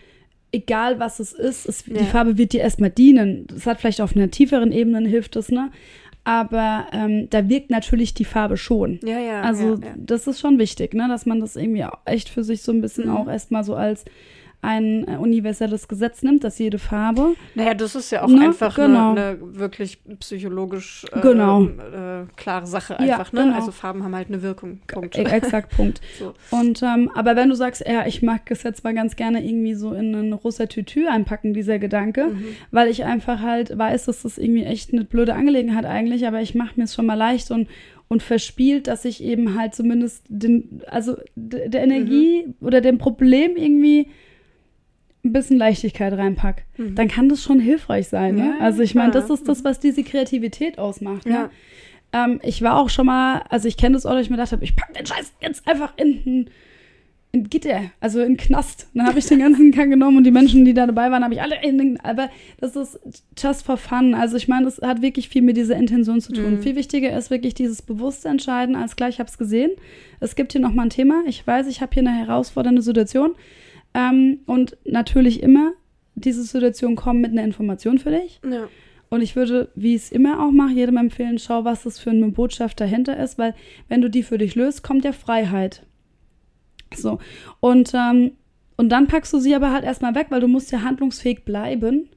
egal was es ist, es, Ja. die Farbe wird dir erstmal dienen. Das hat vielleicht auf einer tieferen Ebene hilft es, ne? Aber ähm, da wirkt natürlich die Farbe schon. ja, ja. Also ja, ja. das ist schon wichtig, ne? dass man das irgendwie echt für sich so ein bisschen Mhm. auch erstmal so als ein äh, universelles Gesetz nimmt, dass jede Farbe Naja, das ist ja auch Ne, einfach genau. eine, eine wirklich psychologisch äh, Genau. äh, klare Sache Ja, einfach. Ne? genau. Also Farben haben halt eine Wirkung. Punkt. E- exakt Punkt. (laughs) So. Und ähm, aber wenn du sagst, ja, ich mag es jetzt mal ganz gerne irgendwie so in ein rosa Tütü einpacken, dieser Gedanke, Mhm. weil ich einfach halt weiß, dass das irgendwie echt eine blöde Angelegenheit eigentlich, aber ich mache mir es schon mal leicht und und verspielt, dass ich eben halt zumindest den, also der Energie oder dem Problem irgendwie ein bisschen Leichtigkeit reinpack, Mhm. dann kann das schon hilfreich sein. Ne? Ja, Also ich meine, das ist das, was diese Kreativität ausmacht. Ne? Ja. Ähm, ich war auch schon mal, also ich kenne das auch, dass ich mir gedacht habe, ich packe den Scheiß jetzt einfach in ein in Gitter, also in Knast. Dann habe ich den ganzen Kack genommen und die Menschen, die da dabei waren, habe ich alle in den, aber das ist just for fun. Also ich meine, das hat wirklich viel mit dieser Intention zu tun. Mhm. Viel wichtiger ist wirklich dieses bewusste Entscheiden, als klar, ich habe es gesehen. Es gibt hier nochmal ein Thema. Ich weiß, ich habe hier eine herausfordernde Situation. Ähm, und natürlich immer, diese Situation kommt mit einer Information für dich. Ja. Und ich würde, wie ich es immer auch mache, jedem empfehlen, schau, was das für eine Botschaft dahinter ist, weil wenn du die für dich löst, kommt ja Freiheit. So. Und, ähm, und dann packst du sie aber halt erstmal weg, weil du musst ja handlungsfähig bleiben.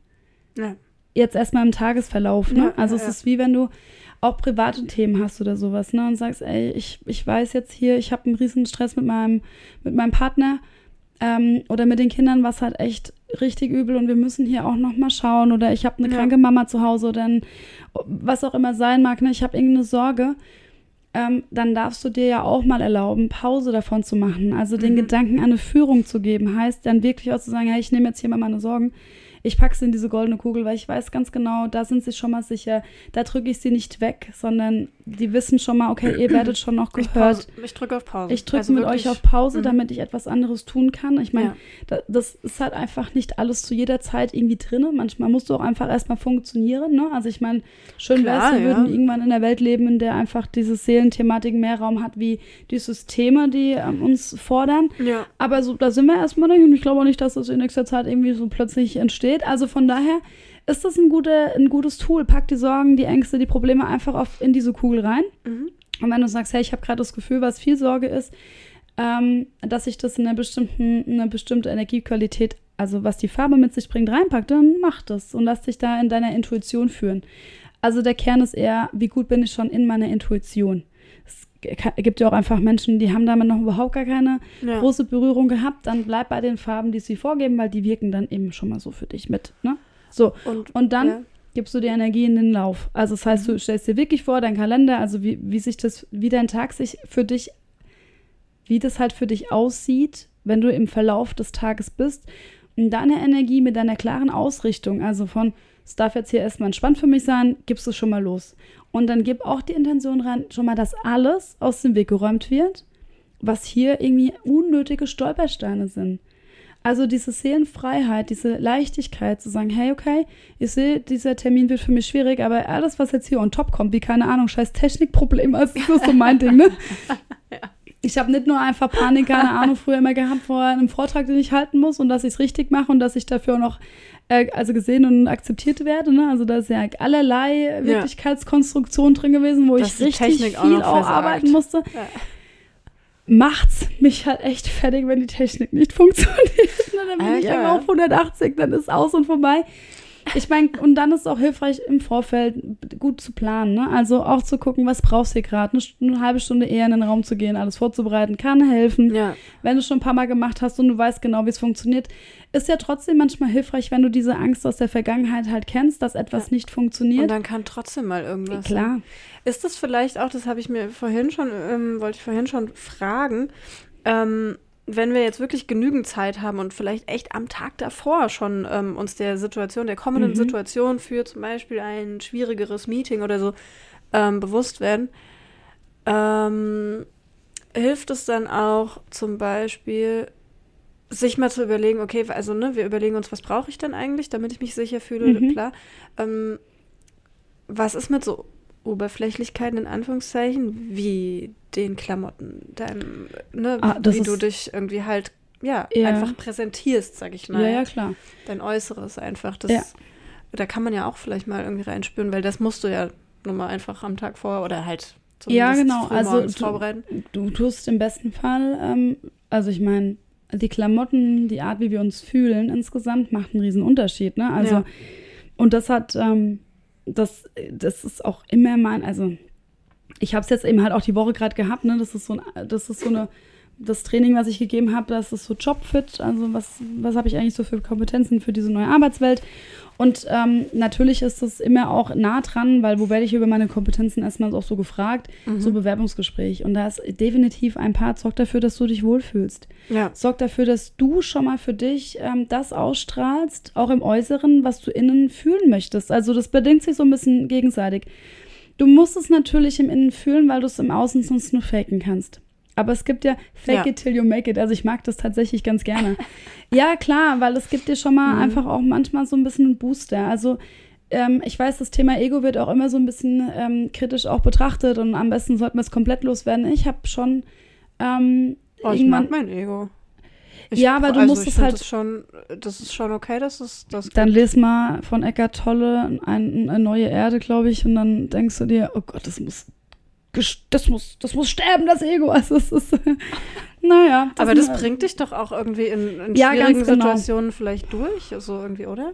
Ja. Jetzt erstmal im Tagesverlauf, ne? Ja, also es ist wie wenn du auch private Themen hast oder sowas, ne? Und sagst, ey, ich, ich weiß jetzt hier, ich habe einen riesen Stress mit meinem, mit meinem Partner ähm, oder mit den Kindern, was halt echt richtig übel und wir müssen hier auch noch mal schauen oder ich habe eine Ja. kranke Mama zu Hause oder ein, was auch immer sein mag, ne? Ich habe irgendeine Sorge. Ähm, dann darfst du dir ja auch mal erlauben, Pause davon zu machen. Also den Mhm. Gedanken an eine Führung zu geben, heißt dann wirklich auch zu sagen, hey, ich nehme jetzt hier mal meine Sorgen, ich packe sie in diese goldene Kugel, weil ich weiß ganz genau, da sind sie schon mal sicher, da drücke ich sie nicht weg, sondern die wissen schon mal, okay, ihr werdet schon noch Ich, gehört. pause, ich drücke auf Pause. Ich drücke Also mit wirklich- euch auf Pause, Mhm. damit ich etwas anderes tun kann. Ich meine, Ja. da, das ist halt einfach nicht alles zu jeder Zeit irgendwie drin. Manchmal musst du auch einfach erstmal funktionieren. Ne? Also ich meine, schön Klar, wär's, wir ja. würden irgendwann in der Welt leben, in der einfach diese Seelenthematik mehr Raum hat, wie die Systeme, die ähm, uns fordern. Ja. Aber so, da sind wir erstmal nicht und ich glaube auch nicht, dass das in nächster Zeit irgendwie so plötzlich entsteht. Also von daher ist das ein, gute, ein gutes Tool. Pack die Sorgen, die Ängste, die Probleme einfach auf, in diese Kugel rein. Mhm. Und wenn du sagst, hey, ich habe gerade das Gefühl, was viel Sorge ist, ähm, dass ich das in einer bestimmten, eine bestimmte Energiequalität, also was die Farbe mit sich bringt, reinpackt, dann mach das und lass dich da in deiner Intuition führen. Also der Kern ist eher, wie gut bin ich schon in meiner Intuition. Gibt ja auch einfach Menschen, die haben damit noch überhaupt gar keine Ja. große Berührung gehabt. Dann bleib bei den Farben, die sie vorgeben, weil die wirken dann eben schon mal so für dich mit. Ne? So, Und, und dann ja. gibst du die Energie in den Lauf. Also das heißt, du stellst dir wirklich vor, dein Kalender, also wie, wie sich das, wie dein Tag sich für dich wie das halt für dich aussieht, wenn du im Verlauf des Tages bist. Und deine Energie mit deiner klaren Ausrichtung, also von, es darf jetzt hier erstmal entspannt für mich sein, gibst du schon mal los. Und dann gib auch die Intention rein, schon mal, dass alles aus dem Weg geräumt wird, was hier irgendwie unnötige Stolpersteine sind. Also diese Seelenfreiheit, diese Leichtigkeit zu sagen, hey, okay, ich sehe, dieser Termin wird für mich schwierig, aber alles, was jetzt hier on top kommt, wie keine Ahnung, scheiß Technikproblem, (laughs) also das ist so mein Ding, ne? (laughs) Ich habe nicht nur einfach Panik, keine Ahnung, früher immer gehabt vor einem Vortrag, den ich halten muss und dass ich es richtig mache und dass ich dafür auch noch äh, also gesehen und akzeptiert werde. Ne? Also da ist ja allerlei Wirklichkeitskonstruktion drin gewesen, wo Dass ich richtig Technik auch viel auch versagt. arbeiten musste. Ja. Macht's mich halt echt fertig, wenn die Technik nicht (laughs) funktioniert. Ne? Dann bin ich Alter. immer auf 180, dann ist aus und vorbei. Ich meine, und dann ist es auch hilfreich, im Vorfeld gut zu planen. Ne? Also auch zu gucken, was brauchst du hier gerade. Eine, eine halbe Stunde eher in den Raum zu gehen, alles vorzubereiten, kann helfen. Ja. Wenn du es schon ein paar Mal gemacht hast und du weißt genau, wie es funktioniert, ist ja trotzdem manchmal hilfreich, wenn du diese Angst aus der Vergangenheit halt kennst, dass etwas Ja. nicht Und funktioniert. dann kann trotzdem mal irgendwas. Klar. Ist das vielleicht auch, das habe ich mir vorhin schon, ähm, wollte ich vorhin schon fragen, ähm, wenn wir jetzt wirklich genügend Zeit haben und vielleicht echt am Tag davor schon ähm, uns der Situation, der kommenden Mhm. Situation für zum Beispiel ein schwierigeres Meeting oder so ähm, bewusst werden, ähm, hilft es dann auch zum Beispiel, sich mal zu überlegen, okay, also ne, wir überlegen uns, was brauche ich denn eigentlich, damit ich mich sicher fühle, Mhm. klar. Ähm, was ist mit so Oberflächlichkeiten in Anführungszeichen, wie den Klamotten, deinem, ne, Ah, wie du dich irgendwie halt, ja, Ja. einfach präsentierst, sag ich mal. Ja, ja, klar. Dein Äußeres einfach. Das, Ja. Da kann man ja auch vielleicht mal irgendwie reinspüren, weil das musst du ja nun mal einfach am Tag vor oder halt Ja, zumindest genau. Also du, vorbereiten. du tust im besten Fall, ähm, also ich meine, die Klamotten, die Art, wie wir uns fühlen insgesamt, macht einen riesen Unterschied. Ne? Also, Ja. und das hat, ähm, das, das ist auch immer mein, also ich habe es jetzt eben halt auch die Woche gerade gehabt, ne? Das ist so ein, das ist so eine, das Training, was ich gegeben habe, das ist so Jobfit, also was, was habe ich eigentlich so für Kompetenzen für diese neue Arbeitswelt. Und ähm, natürlich ist das immer auch nah dran, weil wo werde ich über meine Kompetenzen erstmal auch so gefragt, so Bewerbungsgespräch. Und da ist definitiv ein Part, sorgt dafür, dass du dich wohlfühlst. Ja. Sorgt dafür, dass du schon mal für dich ähm, das ausstrahlst, auch im Äußeren, was du innen fühlen möchtest. Also das bedingt sich so ein bisschen gegenseitig. Du musst es natürlich im Innen fühlen, weil du es im Außen sonst nur faken kannst. Aber es gibt ja Fake Ja. it till you make it. Also ich mag das tatsächlich ganz gerne. (laughs) ja, klar, weil es gibt dir schon Mhm. mal einfach auch manchmal so ein bisschen einen Booster. Also ähm, ich weiß, das Thema Ego wird auch immer so ein bisschen ähm, kritisch auch betrachtet und am besten sollten wir es komplett loswerden. Ich habe schon ähm, Oh, ich mag mein Ego. Ich, Ja, aber du also musst es halt- Das, schon, das ist schon okay, dass es das Dann gibt. les mal von Eckart Tolle ein, eine neue Erde, glaube ich, und dann denkst du dir, oh Gott, das muss, das muss, das muss sterben, das Ego. (laughs) Also es ist, naja. Aber das bringt dich doch auch irgendwie in, in Ja, schwierigen genau. Situationen vielleicht durch, so irgendwie, oder?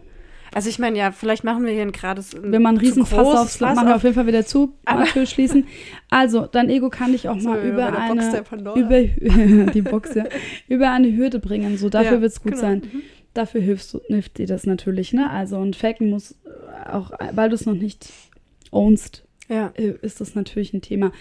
Also ich meine, ja, vielleicht machen wir hier ein gerades Wenn man einen zu riesen Fass großes aufs, Fass machen wir auf. jeden Fall wieder zu, Tür schließen. Also, dein Ego kann dich auch So, mal über eine, über, (laughs) die Box, ja, über eine Hürde bringen. So, dafür Ja, wird's gut genau. sein. Dafür hilfst hilft dir das natürlich, ne? Also, und Faken muss auch, weil du es noch nicht ownst, Ja. äh, ist das natürlich ein Thema.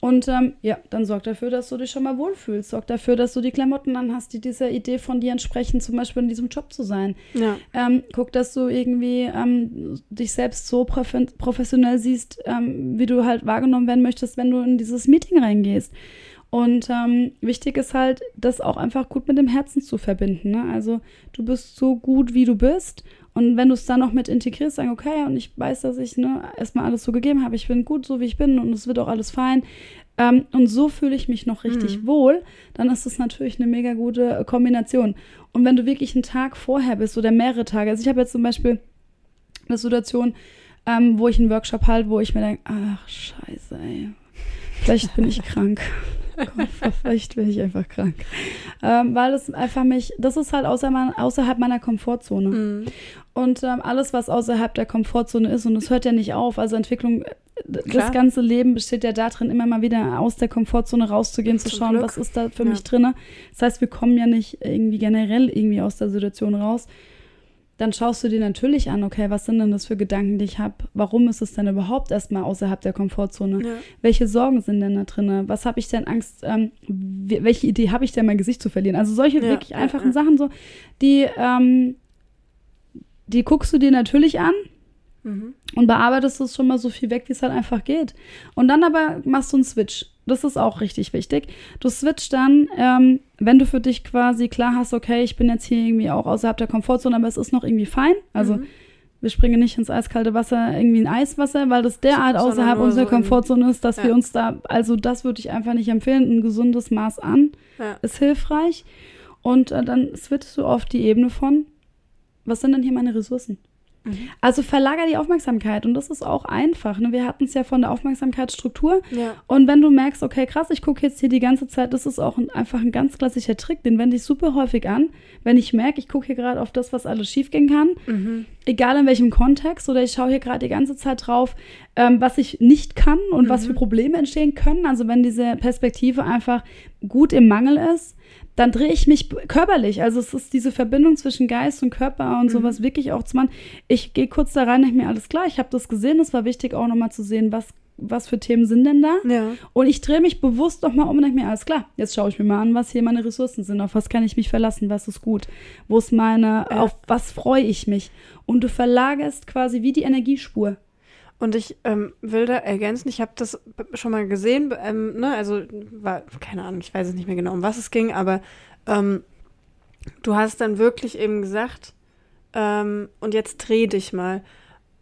Und ähm, ja, dann sorg dafür, dass du dich schon mal wohlfühlst. Sorg dafür, dass du die Klamotten anhast, die dieser Idee von dir entsprechen, zum Beispiel in diesem Job zu sein. ja. Ähm, guck, dass du irgendwie ähm, dich selbst so profe- professionell siehst, ähm, wie du halt wahrgenommen werden möchtest, wenn du in dieses Meeting reingehst. Und ähm, wichtig ist halt, das auch einfach gut mit dem Herzen zu verbinden. Ne? Also du bist so gut, wie du bist. Und wenn du es dann noch mit integrierst, sagen, okay, und ich weiß, dass ich ne, erstmal alles so gegeben habe, ich bin gut, so wie ich bin und es wird auch alles fein. Ähm, und so fühle ich mich noch richtig wohl, dann ist das natürlich eine mega gute äh, Kombination. Und wenn du wirklich einen Tag vorher bist oder mehrere Tage, also ich habe jetzt zum Beispiel eine Situation, ähm, wo ich einen Workshop halt, wo ich mir denke, ach scheiße, ey, vielleicht bin ich (laughs) krank. (laughs) Vielleicht bin ich einfach krank. Ähm, weil das einfach mich, das ist halt außer mein, außerhalb meiner Komfortzone. Mhm. Und ähm, alles, was außerhalb der Komfortzone ist, und es hört ja nicht auf, also Entwicklung, äh, Klar. das ganze Leben besteht ja darin, immer mal wieder aus der Komfortzone rauszugehen, zu Zum schauen, Glück. was ist da für Ja. mich drin. Das heißt, wir kommen ja nicht irgendwie generell irgendwie aus der Situation raus. Dann schaust du dir natürlich an, okay, was sind denn das für Gedanken, die ich habe? Warum ist es denn überhaupt erstmal außerhalb der Komfortzone? Ja. Welche Sorgen sind denn da drin? Was habe ich denn Angst, ähm, welche Idee habe ich denn, mein Gesicht zu verlieren? Also solche Ja, wirklich einfachen ja. Sachen so, die, ähm, die guckst du dir natürlich an Mhm. und bearbeitest es schon mal so viel weg, wie es halt einfach geht. Und dann aber machst du einen Switch. Das ist auch richtig wichtig. Du switcht dann, ähm, wenn du für dich quasi klar hast, okay, ich bin jetzt hier irgendwie auch außerhalb der Komfortzone, aber es ist noch irgendwie fein. Also Mhm. wir springen nicht ins eiskalte Wasser, irgendwie in Eiswasser, weil das derart Sondern außerhalb unserer so Komfortzone ist, dass Ja. wir uns da, also das würde ich einfach nicht empfehlen. Ein gesundes Maß an Ja. ist hilfreich. Und äh, dann switchst du auf die Ebene von, was sind denn hier meine Ressourcen? Mhm. Also verlager die Aufmerksamkeit und das ist auch einfach. Ne? Wir hatten es ja von der Aufmerksamkeitsstruktur. Ja. Und wenn du merkst, okay, krass, ich gucke jetzt hier die ganze Zeit, das ist auch ein, einfach ein ganz klassischer Trick, den wende ich super häufig an. Wenn ich merke, ich gucke hier gerade auf das, was alles schiefgehen kann, Mhm. egal in welchem Kontext, oder ich schaue hier gerade die ganze Zeit drauf, ähm, was ich nicht kann und was für Probleme entstehen können. Also wenn diese Perspektive einfach gut im Mangel ist, dann drehe ich mich körperlich. Also es ist diese Verbindung zwischen Geist und Körper und sowas wirklich auch zu machen. Ich gehe kurz da rein, denke mir alles klar, ich habe das gesehen. Es war wichtig auch nochmal zu sehen, was, was für Themen sind denn da. Ja. Und ich drehe mich bewusst nochmal um und denke mir, alles klar, jetzt schaue ich mir mal an, was hier meine Ressourcen sind, auf was kann ich mich verlassen, was ist gut, wo ist meine, Ja. auf was freue ich mich. Und du verlagerst quasi wie die Energiespur. Und ich ähm, will da ergänzen, ich habe das schon mal gesehen, ähm, ne, also war, keine Ahnung, ich weiß es nicht mehr genau, um was es ging, aber ähm, du hast dann wirklich eben gesagt, ähm, und jetzt dreh dich mal.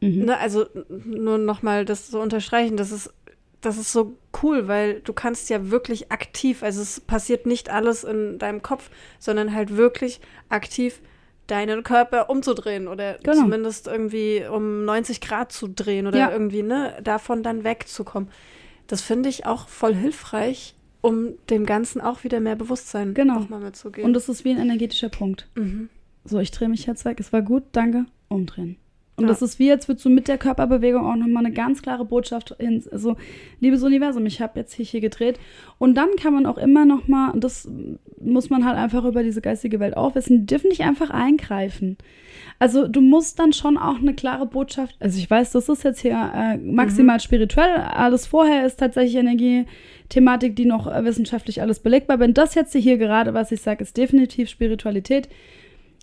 Mhm. Ne, also nur nochmal das so unterstreichen, das ist, das ist so cool, weil du kannst ja wirklich aktiv, also es passiert nicht alles in deinem Kopf, sondern halt wirklich aktiv deinen Körper umzudrehen oder Genau. zumindest irgendwie um 90 Grad zu drehen oder Ja. irgendwie, ne, davon dann wegzukommen. Das finde ich auch voll hilfreich, um dem Ganzen auch wieder mehr Bewusstsein Genau. nochmal mitzugeben. Und das ist wie ein energetischer Punkt. mhm. So, ich drehe mich jetzt weg, es war gut, danke, umdrehen. Und Ja. das ist wie, jetzt würdest du mit der Körperbewegung auch nochmal eine ganz klare Botschaft hin. Also, liebes Universum, ich habe jetzt hier, hier gedreht. Und dann kann man auch immer nochmal, und das muss man halt einfach über diese geistige Welt auch wissen, die dürfen nicht einfach eingreifen. Also du musst dann schon auch eine klare Botschaft, also ich weiß, das ist jetzt hier äh, maximal spirituell, alles vorher ist tatsächlich Energiethematik, die noch äh, wissenschaftlich alles belegbar. Wenn das jetzt hier gerade, was ich sage, ist definitiv Spiritualität,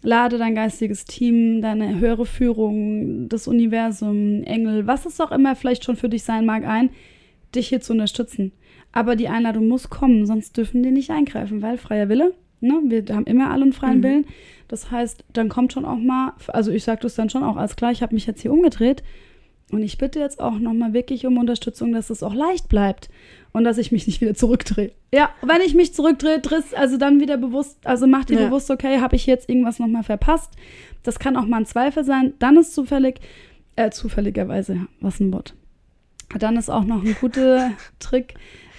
lade dein geistiges Team, deine höhere Führung, das Universum, Engel, was es auch immer vielleicht schon für dich sein mag, ein, dich hier zu unterstützen. Aber die Einladung muss kommen, sonst dürfen die nicht eingreifen, weil freier Wille, ne, wir haben immer alle einen freien Mhm. Willen. Das heißt, dann kommt schon auch mal, also ich sage das dann schon auch als klar, ich habe mich jetzt hier umgedreht und ich bitte jetzt auch nochmal wirklich um Unterstützung, dass es auch leicht bleibt und dass ich mich nicht wieder zurückdrehe. Ja, wenn ich mich zurückdrehe, driss, also dann wieder bewusst, also mach dir Ja. bewusst, okay, habe ich jetzt irgendwas nochmal verpasst. Das kann auch mal ein Zweifel sein. Dann ist zufällig, äh, zufälligerweise, ja, was ein Wort. Dann ist auch noch ein guter (laughs) Trick,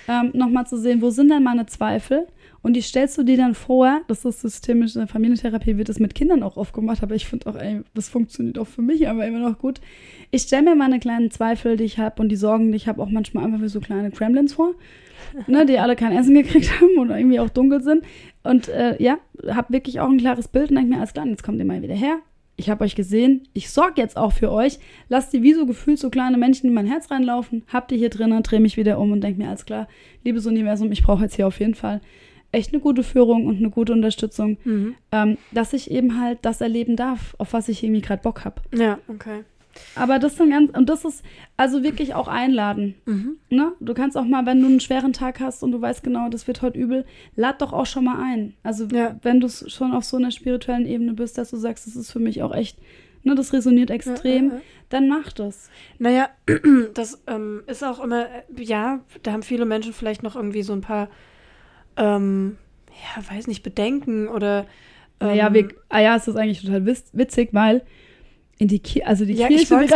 ähm, nochmal zu sehen, wo sind denn meine Zweifel? Und die stellst du dir dann vor, das ist systemisch in der Familientherapie, wird das mit Kindern auch oft gemacht, aber ich finde auch, ey, das funktioniert auch für mich aber immer noch gut. Ich stelle mir meine kleinen Zweifel, die ich habe und die Sorgen, die ich habe, auch manchmal einfach wie so kleine Kremlins vor, (laughs) ne, die alle kein Essen gekriegt haben oder irgendwie auch dunkel sind. Und äh, ja, habe wirklich auch ein klares Bild und denke mir, alles klar, jetzt kommt ihr mal wieder her. Ich habe euch gesehen, ich sorge jetzt auch für euch. Lasst die wie so gefühlt so kleine Menschen in mein Herz reinlaufen. Habt ihr hier drinnen, drehe mich wieder um und denke mir, alles klar, liebes Universum, ich brauche jetzt hier auf jeden Fall echt eine gute Führung und eine gute Unterstützung, Mhm. ähm, dass ich eben halt das erleben darf, auf was ich irgendwie gerade Bock habe. Ja, okay. Aber das dann ganz, und das ist also wirklich auch einladen. Mhm. Ne? Du kannst auch mal, wenn du einen schweren Tag hast und du weißt genau, das wird heute übel, lad doch auch schon mal ein. Also Ja. wenn du schon auf so einer spirituellen Ebene bist, dass du sagst, das ist für mich auch echt, ne, das resoniert extrem, ja, ja. dann mach das. Naja, (clears throat) das ähm, ist auch immer, äh, ja, da haben viele Menschen vielleicht noch irgendwie so ein paar, ähm, ja, weiß nicht, Bedenken oder. Ähm, Naja, wir, ah ja, es ist eigentlich total witz, witzig, weil in die Kirche, also die ja, Kirche, ich wollte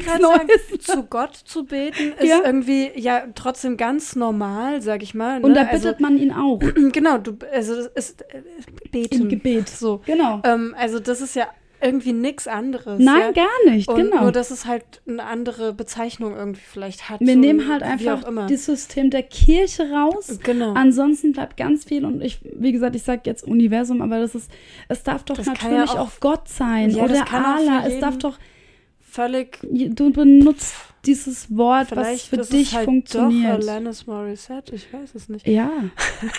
gerade sagen, Neues. zu Gott zu beten (laughs) ist Ja. irgendwie ja trotzdem ganz normal, sag ich mal. Und ne? da bittet man ihn auch also, (clears throat) genau, du, also das ist äh, beten. im Gebet. So. Genau. Ähm, also das ist ja irgendwie nichts anderes. Nein, ja? gar nicht, Und genau. Nur, dass es halt eine andere Bezeichnung irgendwie vielleicht hat. Wir so nehmen halt einfach das System der Kirche raus. Genau. Ansonsten bleibt ganz viel und ich, wie gesagt, ich sage jetzt Universum, aber das ist, es darf doch Das kann ja natürlich auch- auch, Gott sein Ja, oder Allah. Es darf doch, Völlig. du benutzt dieses Wort, was Vielleicht für ist dich halt funktioniert. doch Alanis Morissette, ich weiß es nicht. Ja,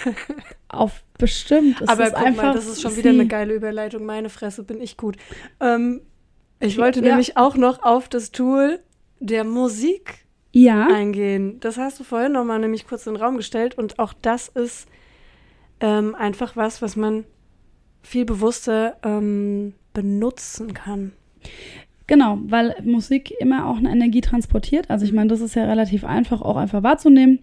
(laughs) auf bestimmt. Es Aber ist guck einfach mal, das ist schon wieder eine geile Überleitung. Meine Fresse, bin ich gut. Ähm, ich wollte Ja. nämlich auch noch auf das Tool der Musik Ja, eingehen. Das hast du vorhin noch mal nämlich kurz in den Raum gestellt und auch das ist ähm, einfach was, was man viel bewusster ähm, benutzen kann. Genau, weil Musik immer auch eine Energie transportiert. Also ich meine, das ist ja relativ einfach, auch einfach wahrzunehmen.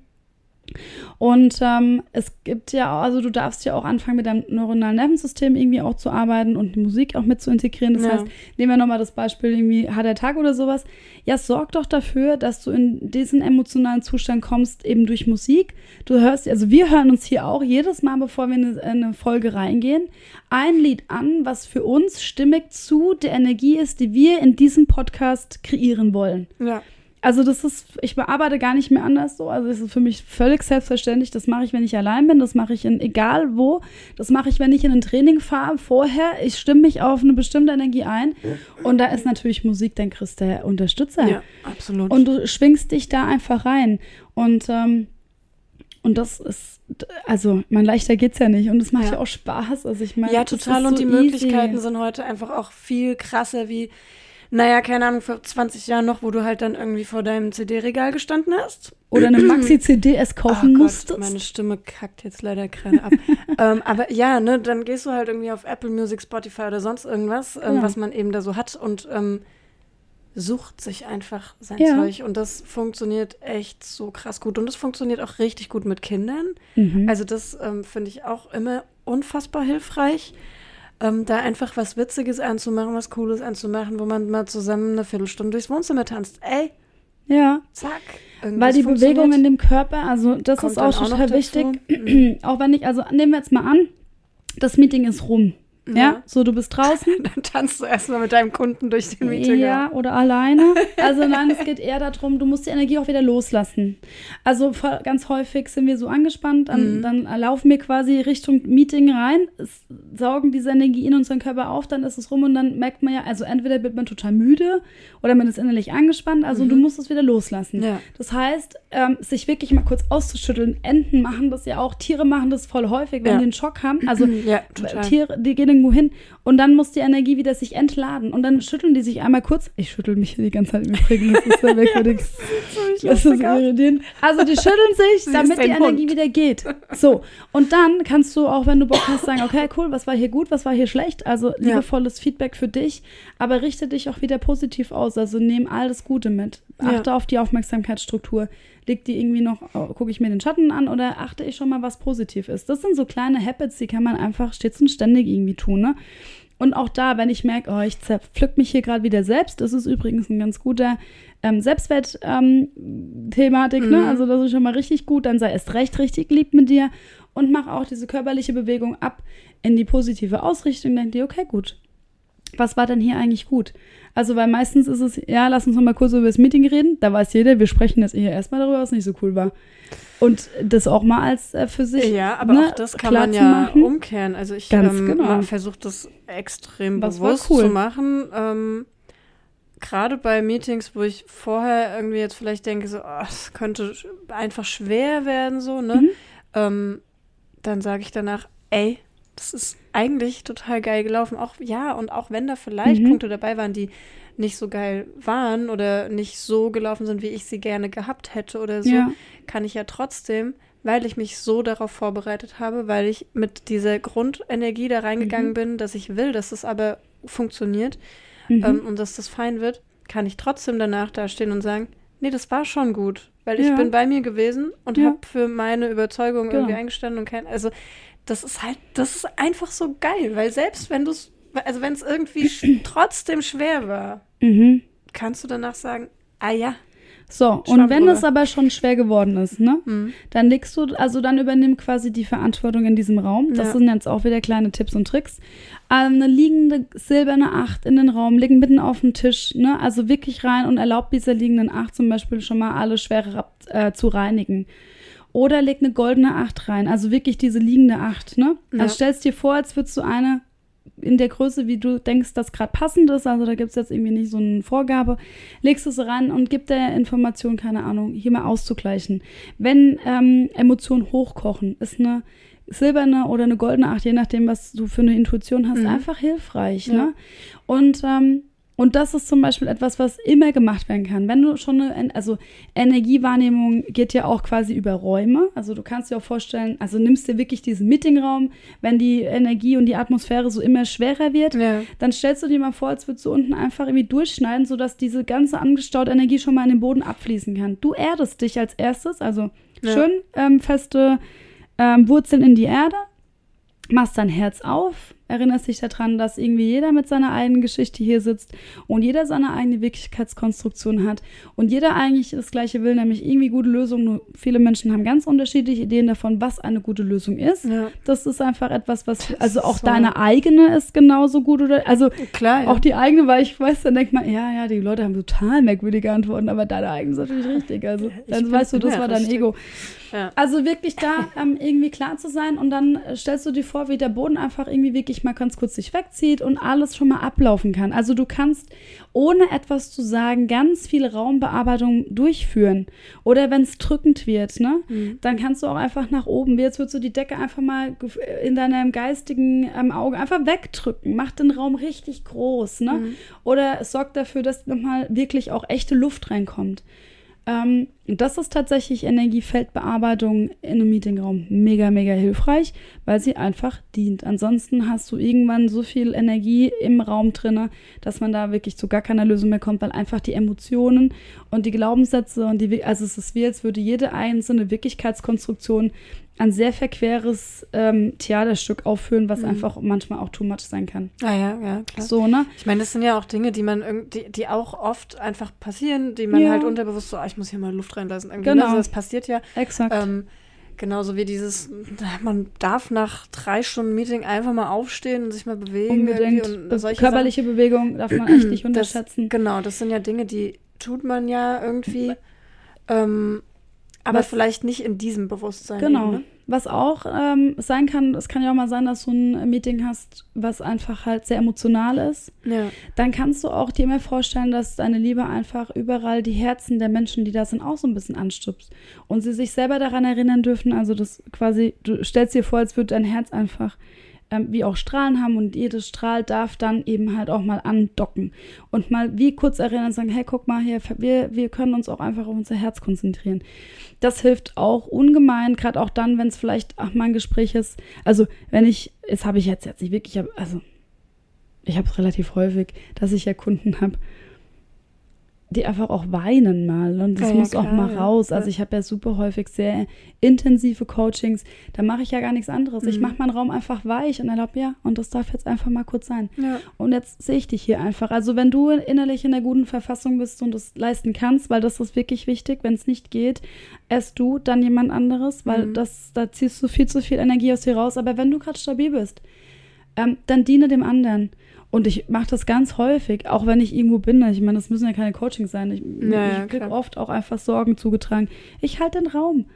Und ähm, es gibt ja, also du darfst ja auch anfangen, mit deinem neuronalen Nervensystem irgendwie auch zu arbeiten und Musik auch mit zu integrieren. Das Ja. heißt, nehmen wir nochmal das Beispiel irgendwie hat der Tag oder sowas. Ja, sorg doch dafür, dass du in diesen emotionalen Zustand kommst, eben durch Musik. Du hörst, also wir hören uns hier auch jedes Mal, bevor wir in eine, in eine Folge reingehen, ein Lied an, was für uns stimmig zu der Energie ist, die wir in diesem Podcast kreieren wollen. Ja. Also das ist, ich bearbeite gar nicht mehr anders so. Also es ist für mich völlig selbstverständlich. Das mache ich, wenn ich allein bin. Das mache ich in egal wo. Das mache ich, wenn ich in ein Training fahre. Vorher, ich stimme mich auf eine bestimmte Energie ein. Und da ist natürlich Musik, dann kriegst der Unterstützer. Ja, absolut. Und du schwingst dich da einfach rein. Und, ähm, und das ist, also, mein leichter geht's ja nicht. Und es macht ja, Ja. auch Spaß. Also ich meine, ja, total. so und die easy. Möglichkeiten sind heute einfach auch viel krasser wie, naja, keine Ahnung, vor 20 Jahren noch, wo du halt dann irgendwie vor deinem CD-Regal gestanden hast. Oder eine (clears throat) Maxi-CD es kaufen oh musstest. Gott, meine Stimme kackt jetzt leider gerade ab. (laughs) ähm, aber ja, ne, dann gehst du halt irgendwie auf Apple Music, Spotify oder sonst irgendwas, ähm, Genau. was man eben da so hat und ähm, sucht sich einfach sein Ja. Zeug. Und das funktioniert echt so krass gut. Und das funktioniert auch richtig gut mit Kindern. Mhm. Also das ähm, finde ich auch immer unfassbar hilfreich. Ähm, da einfach was Witziges anzumachen, was Cooles anzumachen, wo man mal zusammen eine Viertelstunde durchs Wohnzimmer tanzt. Ey, ja. zack. Weil die. Bewegung in dem Körper, also das Kommt ist auch auch total wichtig. (clears throat) auch wenn ich, also nehmen wir jetzt mal an, das Meeting ist rum. Ja, Ja. so du bist draußen. (laughs) Dann tanzt du erstmal mit deinem Kunden durch den Meeting. Ja, oder alleine. (laughs) Also nein, es geht eher darum, du musst die Energie auch wieder loslassen. Also ganz häufig sind wir so angespannt, dann, Mhm. dann laufen wir quasi Richtung Meeting rein, es saugen diese Energie in unseren Körper auf, dann ist es rum und dann merkt man ja, also entweder wird man total müde oder man ist innerlich angespannt, also du musst es wieder loslassen. Mhm. Ja. Das heißt, ähm, sich wirklich mal kurz auszuschütteln. Enten machen das ja auch, Tiere machen das voll häufig, wenn Ja. die einen Schock haben. Also (clears throat) Ja. Tiere, die gehen irgendwo hin und dann muss die Energie wieder sich entladen und dann schütteln die sich einmal kurz. Ich schüttel mich hier die ganze Zeit im Übrigen, das ist sehr (laughs) merkwürdig. Das ist irritierend. Also die schütteln sich, damit die Energie Hund. wieder geht. So, und dann kannst du auch, wenn du Bock hast, sagen, okay, cool, was war hier gut, was war hier schlecht. Also liebevolles Feedback für dich, aber richte dich auch wieder positiv aus. Also nimm all das Gute mit. Ja. Achte auf die Aufmerksamkeitsstruktur. Liegt die irgendwie noch, oh, gucke ich mir den Schatten an oder achte ich schon mal, was positiv ist. Das sind so kleine Habits, die kann man einfach stets und ständig irgendwie tun, ne? Und auch da, wenn ich merke, oh, ich zerpflück mich hier gerade wieder selbst, das ist übrigens ein ganz guter ähm, Selbstwert-Thematik, ne? Mhm. Also das ist schon mal richtig gut, dann sei erst recht richtig lieb mit dir und mach auch diese körperliche Bewegung ab in die positive Ausrichtung. Denk dir, okay, gut. Was war denn hier eigentlich gut? Also, weil meistens ist es, ja, lass uns noch mal kurz über das Meeting reden. Da weiß jeder, wir sprechen jetzt eher erstmal darüber, was nicht so cool war. Und das auch mal als äh, für sich. Ja, aber ne, auch das kann man ja umkehren. Also ich ähm, genau. versuche das extrem Was bewusst cool. zu machen. Ähm, Gerade bei Meetings, wo ich vorher irgendwie jetzt vielleicht denke, so, oh, es könnte einfach schwer werden, so, ne? Mhm. Ähm, dann sage ich danach, ey, das ist eigentlich total geil gelaufen. Auch ja, und auch wenn da vielleicht Mhm. Punkte dabei waren, die nicht so geil waren oder nicht so gelaufen sind, wie ich sie gerne gehabt hätte oder so, Ja. kann ich ja trotzdem, weil ich mich so darauf vorbereitet habe, weil ich mit dieser Grundenergie da reingegangen Mhm. bin, dass ich will, dass es aber funktioniert Mhm. ähm, und dass das fein wird, kann ich trotzdem danach dastehen und sagen, nee, das war schon gut, weil ich Ja. bin bei mir gewesen und Ja. habe für meine Überzeugung Genau. irgendwie eingestanden und kein, also das ist halt, das ist einfach so geil, weil selbst wenn du es, also wenn es irgendwie (clears throat) trotzdem schwer war, Mhm. kannst du danach sagen, ah ja, So, und wenn es aber schon schwer geworden ist, ne? Mhm. Dann legst du, also dann übernimm quasi die Verantwortung in diesem Raum. Das Ja. sind jetzt auch wieder kleine Tipps und Tricks. Ähm, eine liegende silberne Acht in den Raum, liegen mitten auf dem Tisch, ne? Also wirklich rein und erlaubt dieser liegenden Acht zum Beispiel schon mal alle Schwere äh, zu reinigen. Oder leg eine goldene Acht rein, also wirklich diese liegende Acht, ne? Ja. Also stellst dir vor, als würdest du eine in der Größe, wie du denkst, das gerade passend ist, also da gibt es jetzt irgendwie nicht so eine Vorgabe, legst es rein und gib der Information, keine Ahnung, hier mal auszugleichen. Wenn ähm, Emotionen hochkochen, ist eine silberne oder eine goldene Acht, je nachdem, was du für eine Intuition hast, Mhm. einfach hilfreich. Ja. Ne? Und, ähm, und das ist zum Beispiel etwas, was immer gemacht werden kann. Wenn du schon eine, also Energiewahrnehmung geht ja auch quasi über Räume. Also du kannst dir auch vorstellen, also nimmst dir wirklich diesen Meetingraum, wenn die Energie und die Atmosphäre so immer schwerer wird, Ja. dann stellst du dir mal vor, als würdest du unten einfach irgendwie durchschneiden, sodass diese ganze angestaute Energie schon mal in den Boden abfließen kann. Du erdest dich als erstes, also Ja. schön ähm, feste ähm, Wurzeln in die Erde, machst dein Herz auf, erinnerst dich daran, dass irgendwie jeder mit seiner eigenen Geschichte hier sitzt und jeder seine eigene Wirklichkeitskonstruktion hat und jeder eigentlich das Gleiche will, nämlich irgendwie gute Lösungen. Nur viele Menschen haben ganz unterschiedliche Ideen davon, was eine gute Lösung ist. Ja. Das ist einfach etwas, was, also auch so- deine eigene ist genauso gut oder, also Klar, ja. auch die eigene, weil ich weiß, dann denkt man, ja, ja, die Leute haben total merkwürdige Antworten, aber deine eigene ist natürlich richtig. Also dann weißt du, das war dein richtig. Ego. Ja. Also wirklich da ähm, irgendwie klar zu sein und dann stellst du dir vor, wie der Boden einfach irgendwie wirklich mal ganz kurz sich wegzieht und alles schon mal ablaufen kann. Also du kannst ohne etwas zu sagen ganz viele Raumbearbeitung durchführen. Oder wenn es drückend wird, ne, Mhm. dann kannst du auch einfach nach oben. Jetzt würdest du die Decke einfach mal gef- in deinem geistigen ähm, Auge einfach wegdrücken. Macht den Raum richtig groß, ne? Mhm. Oder es sorgt dafür, dass nochmal wirklich auch echte Luft reinkommt. Ähm, das ist tatsächlich Energiefeldbearbeitung in einem Meetingraum mega, mega hilfreich, weil sie einfach dient. Ansonsten hast du irgendwann so viel Energie im Raum drinne, dass man da wirklich zu gar keiner Lösung mehr kommt, weil einfach die Emotionen und die Glaubenssätze und die, also es ist wie, als würde jede einzelne Wirklichkeitskonstruktion ein sehr verqueres ähm, Theaterstück aufführen, was einfach manchmal auch too much sein kann. Ah ja, ja, klar. So, ne? Ich meine, das sind ja auch Dinge, die man irgendwie, die auch oft einfach passieren, die man Ja. halt unterbewusst so, ah, ich muss hier mal Luft reinlassen. Irgendwie, Genau. ne? Also das passiert ja. Exakt. Ähm, genauso wie dieses, man darf nach drei Stunden Meeting einfach mal aufstehen und sich mal bewegen. Unbedingt. Und Be- Körperliche Bewegung darf man echt nicht Das- unterschätzen. Genau, das sind ja Dinge, die tut man ja irgendwie. Ähm, aber Was- vielleicht nicht in diesem Bewusstsein. Genau. Eben, ne? Was auch ähm, sein kann, es kann ja auch mal sein, dass du ein Meeting hast, was einfach halt sehr emotional ist. Ja. Dann kannst du auch dir mal vorstellen, dass deine Liebe einfach überall die Herzen der Menschen, die da sind, auch so ein bisschen anstupst. Und sie sich selber daran erinnern dürfen, also das quasi, du stellst dir vor, als würde dein Herz einfach ähm, wie auch Strahlen haben und jedes Strahl darf dann eben halt auch mal andocken und mal wie kurz erinnern und sagen, hey, guck mal hier, wir, wir können uns auch einfach auf unser Herz konzentrieren. Das hilft auch ungemein, gerade auch dann, wenn es vielleicht ach, mal ein Gespräch ist. Also wenn ich, jetzt habe ich jetzt, jetzt nicht wirklich, also ich habe es relativ häufig, dass ich ja Kunden habe, die einfach auch weinen mal und das Ja, muss auch klar, mal ja. raus. Also Ja. ich habe ja super häufig sehr intensive Coachings, da mache ich ja gar nichts anderes. Ich Mhm. mache meinen Raum einfach weich und erlaube, ja, und das darf jetzt einfach mal kurz sein. Ja. Und jetzt sehe ich dich hier einfach. Also wenn du innerlich in der guten Verfassung bist und das leisten kannst, weil das ist wirklich wichtig, wenn es nicht geht, erst du, dann jemand anderes, weil Mhm. das, da ziehst du viel zu viel Energie aus dir raus. Aber wenn du gerade stabil bist, ähm, dann diene dem anderen. Und ich mache das ganz häufig, auch wenn ich irgendwo bin. Ich meine, das müssen ja keine Coachings sein. Ich, Ja, ja, ich kriege oft auch einfach Sorgen zugetragen. Ich halte den Raum.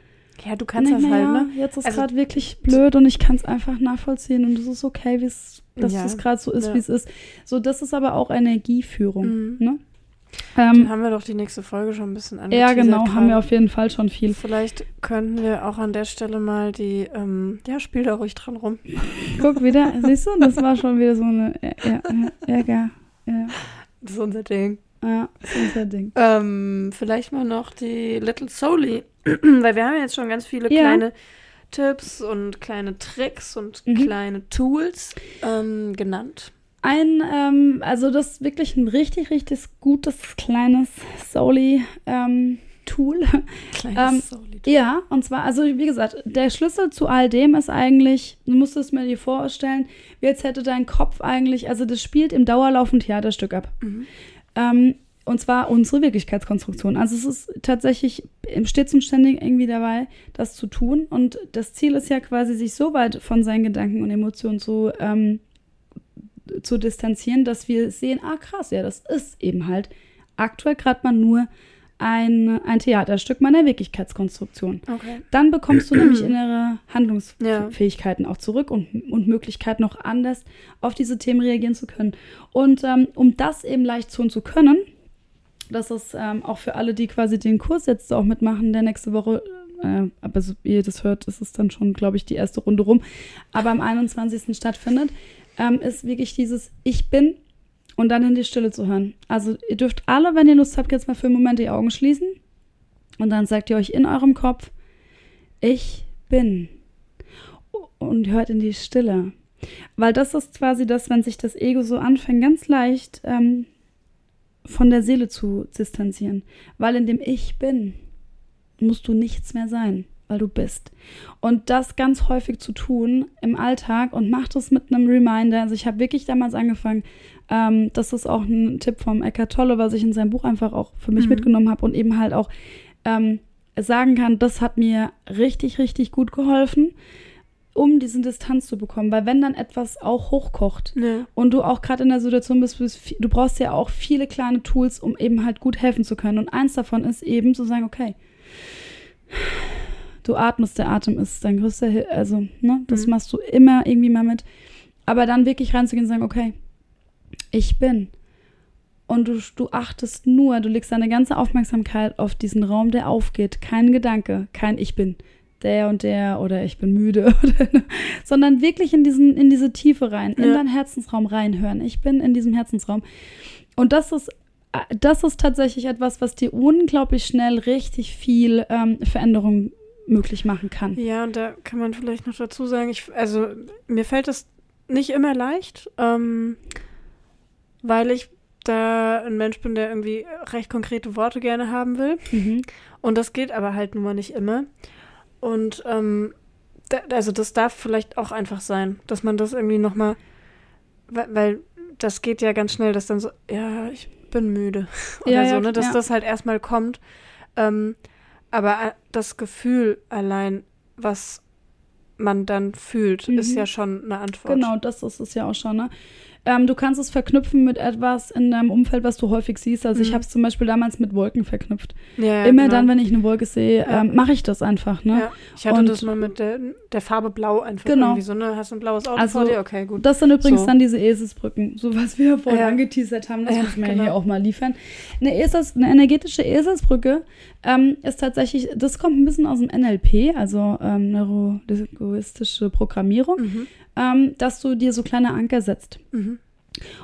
ja, du kannst das mir, halt, ja, ne? Jetzt ist Also- gerade wirklich blöd und ich kann es einfach nachvollziehen und es ist okay, wie es, dass Ja, es gerade so ist, ja. wie es ist. So, das ist aber auch Energieführung. Mhm. Ne? Dann Ähm, haben wir doch die nächste Folge schon ein bisschen ja, angeteasert genau, haben wir auf jeden Fall schon viel. Vielleicht könnten wir auch an der Stelle mal die, ähm, ja, spiel da ruhig dran rum. (laughs) Guck wieder, siehst du, das war schon wieder so eine ja, ja, Ärger. Ja, Das ist unser Ding. ja, das ist unser Ding. Ähm, vielleicht mal noch die Little Soli. (clears throat) Weil wir haben ja jetzt schon ganz viele Ja. kleine Tipps und kleine Tricks und Mhm. kleine Tools ähm, genannt. Ein, ähm, also das ist wirklich ein richtig, richtig gutes kleines Soli-Tool. (laughs) Kleines Ähm, Soli. Ja, und zwar, also wie gesagt, der Schlüssel zu all dem ist eigentlich, du musst es mir dir vorstellen, wie als hätte dein Kopf eigentlich, also das spielt im Dauerlauf ein Theaterstück ab. Mhm. Ähm, und zwar unsere Wirklichkeitskonstruktion. Also es ist tatsächlich stets und ständig irgendwie dabei, das zu tun. Und das Ziel ist ja quasi, sich so weit von seinen Gedanken und Emotionen zu, ähm, zu distanzieren, dass wir sehen, ah krass, ja, das ist eben halt aktuell gerade mal nur ein, ein Theaterstück meiner Wirklichkeitskonstruktion. Okay. Dann bekommst du nämlich (clears throat) innere Handlungsfähigkeiten auch zurück und, und Möglichkeiten noch anders auf diese Themen reagieren zu können. Und ähm, um das eben leicht tun zu können, das ist ähm, auch für alle, die quasi den Kurs jetzt auch mitmachen, der nächste Woche, äh, aber so, wie ihr das hört, ist es dann schon, glaube ich, die erste Runde rum, aber am 21. stattfindet, ähm, ist wirklich dieses Ich bin und dann in die Stille zu hören. Also ihr dürft alle, wenn ihr Lust habt, jetzt mal für einen Moment die Augen schließen und dann sagt ihr euch in eurem Kopf, ich bin und hört in die Stille. Weil das ist quasi das, wenn sich das Ego so anfängt, ganz leicht ähm, von der Seele zu distanzieren. Weil in dem Ich bin musst du nichts mehr sein weil du bist. Und das ganz häufig zu tun im Alltag und mach das mit einem Reminder. Also ich habe wirklich damals angefangen, ähm, das ist auch ein Tipp vom Eckart Tolle, was ich in seinem Buch einfach auch für mich mhm. mitgenommen habe und eben halt auch ähm, sagen kann, das hat mir richtig, richtig gut geholfen um diesen Distanz zu bekommen. Weil wenn dann etwas auch hochkocht ja. und du auch gerade in der Situation bist, du brauchst ja auch viele kleine Tools, um eben halt gut helfen zu können. Und eins davon ist eben zu sagen, okay, du atmest, der Atem ist dein größter Hilfe. Also, ne, das mhm. machst du immer irgendwie mal mit. Aber dann wirklich reinzugehen und sagen, okay, ich bin. Und du, du achtest nur, du legst deine ganze Aufmerksamkeit auf diesen Raum, der aufgeht. Kein Gedanke, kein Ich bin der und der oder ich bin müde, (laughs) sondern wirklich in, diesen, in diese Tiefe rein, ja. in deinen Herzensraum reinhören. Ich bin in diesem Herzensraum. Und das ist das ist tatsächlich etwas, was dir unglaublich schnell richtig viel ähm, Veränderung möglich machen kann. Ja, und da kann man vielleicht noch dazu sagen, ich, also mir fällt es nicht immer leicht, ähm, weil ich da ein Mensch bin, der irgendwie recht konkrete Worte gerne haben will. Mhm. Und das geht aber halt nun mal nicht immer. Und ähm, da, also das darf vielleicht auch einfach sein, dass man das irgendwie nochmal, weil, weil das geht ja ganz schnell, dass dann so, ja, ich bin müde. (laughs) Oder ja, so, ne? Dass ja. das halt erstmal kommt. Ähm, aber äh, das Gefühl allein, was man dann fühlt, mhm. ist ja schon eine Antwort. Genau, das ist es ja auch schon. Ne? Ähm, du kannst es verknüpfen mit etwas in deinem Umfeld, was du häufig siehst. Also mhm. ich habe es zum Beispiel damals mit Wolken verknüpft. Ja, ja, Immer genau. dann, wenn ich eine Wolke sehe, ja. ähm, mache ich das einfach. Ne? Ja. Ich hatte Und, das mal mit der, der, Farbe Blau einfach genau. irgendwie so, ne? Hast du ein blaues Auto also, vor dir? Okay, gut. Das sind übrigens so. dann diese Eselsbrücken, so was wir vorhin angeteasert haben. Das muss man genau. hier auch mal liefern. Eine, Esels, eine energetische Eselsbrücke ähm, ist tatsächlich, das kommt ein bisschen aus dem NLP, also ähm, neurolinguistische Programmierung. Mhm ähm, dass du dir so kleine Anker setzt. Mhm.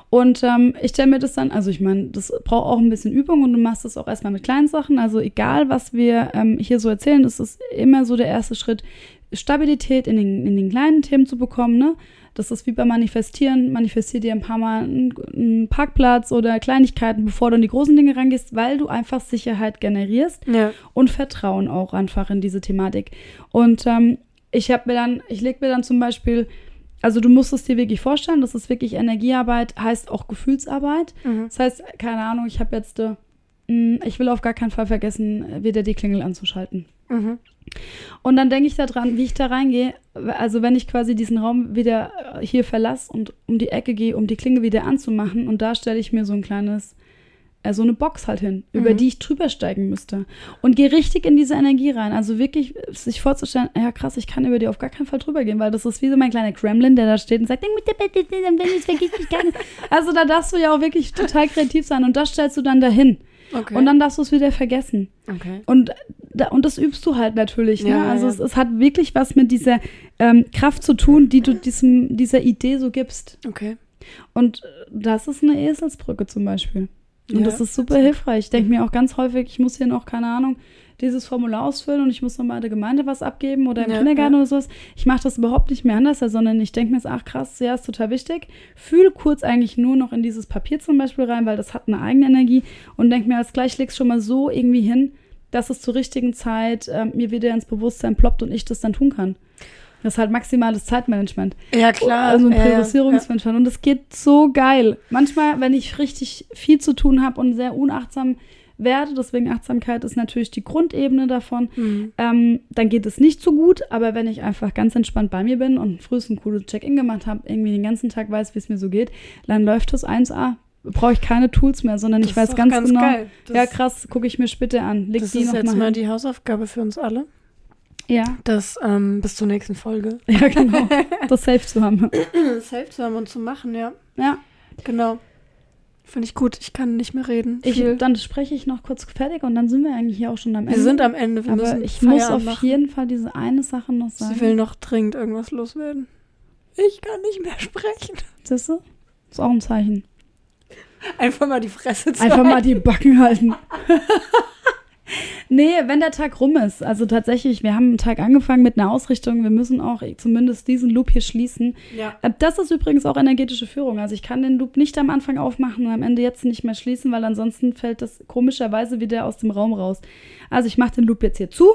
Und ähm, ich stelle mir das dann, also ich meine, das braucht auch ein bisschen Übung und du machst das auch erstmal mit kleinen Sachen. Also egal, was wir ähm, hier so erzählen, das ist immer so der erste Schritt, Stabilität in den, in den kleinen Themen zu bekommen. Ne? Das ist wie beim Manifestieren. Manifestier dir ein paar Mal einen, Parkplatz oder Kleinigkeiten, bevor du an die großen Dinge rangehst, weil du einfach Sicherheit generierst ja. und Vertrauen auch einfach in diese Thematik. Und ähm, ich habe mir dann, ich lege mir dann zum Beispiel also du musst es dir wirklich vorstellen, das ist wirklich Energiearbeit, heißt auch Gefühlsarbeit. Mhm. Das heißt, keine Ahnung, ich habe jetzt, äh, ich will auf gar keinen Fall vergessen, wieder die Klingel anzuschalten. Mhm. Und dann denke ich daran, wie ich da reingehe. Also wenn ich quasi diesen Raum wieder äh, hier verlasse und um die Ecke gehe, um die Klinge wieder anzumachen und da stelle ich mir so ein kleines so eine Box halt hin, mhm. über die ich drüber steigen müsste. Und gehe richtig in diese Energie rein. Also wirklich sich vorzustellen, ja krass, ich kann über die auf gar keinen Fall drüber gehen, weil das ist wie so mein kleiner Kremlin, der da steht und sagt, wenn ich es vergisst, ich kann. Also da darfst du ja auch wirklich total kreativ sein und das stellst du dann dahin. Okay. Und dann darfst du es wieder vergessen. Okay. Und, und das übst du halt natürlich. Ne? Ja, also ja. Es, es, hat wirklich was mit dieser ähm, Kraft zu tun, die du diesem, dieser Idee so gibst. Okay. Und das ist eine Eselsbrücke zum Beispiel. Und ja, das ist super hilfreich. Ich denke mir auch ganz häufig, ich muss hier noch, keine Ahnung, dieses Formular ausfüllen und ich muss noch mal der Gemeinde was abgeben oder im ja, Kindergarten ja. oder sowas. Ich mache das überhaupt nicht mehr anders, sondern ich denke mir jetzt, ach krass, ja, ist total wichtig. Fühle kurz eigentlich nur noch in dieses Papier zum Beispiel rein, weil das hat eine eigene Energie und denke mir, als gleich legst schon mal so irgendwie hin, dass es zur richtigen Zeit äh, mir wieder ins Bewusstsein ploppt und ich das dann tun kann. Das ist halt maximales Zeitmanagement. Ja, klar. Also ein ja, ja, Priorisierungsmanagement. Und das geht so geil. Manchmal, wenn ich richtig viel zu tun habe und sehr unachtsam werde, deswegen Achtsamkeit ist natürlich die Grundebene davon, Mhm. ähm, dann geht es nicht so gut. Aber wenn ich einfach ganz entspannt bei mir bin und frühest ein cooles Check-in gemacht habe, irgendwie den ganzen Tag weiß, wie es mir so geht, dann läuft das 1A. Brauche ich keine Tools mehr, sondern Das ich weiß ganz, ganz genau. ja, krass, gucke ich mir später an. Leg Das die ist noch jetzt mal mal die Hausaufgabe für uns alle. Ja, Das ähm, bis zur nächsten Folge. (laughs) ja, genau. das safe zu haben. Safe zu haben und zu machen, ja. Ja, Genau. Finde ich gut. Ich kann nicht mehr reden. ich, Viel. dann spreche ich noch kurz fertig und dann sind wir eigentlich hier auch schon am Ende. Wir sind am Ende. Wir Aber ich muss auf machen. jeden Fall diese eine Sache noch sagen. Sie will noch dringend irgendwas loswerden. Ich kann nicht mehr sprechen. Siehst du? Ist auch ein Zeichen. Einfach mal die Fresse zeigen. Einfach mal die Backen halten. (laughs) nee, wenn der Tag rum ist. Also tatsächlich, wir haben einen Tag angefangen mit einer Ausrichtung. Wir müssen auch zumindest diesen Loop hier schließen. Ja. Äh, Das ist übrigens auch energetische Führung. Also ich kann den Loop nicht am Anfang aufmachen und am Ende jetzt nicht mehr schließen, weil ansonsten fällt das komischerweise wieder aus dem Raum raus. Also ich mache den Loop jetzt hier zu.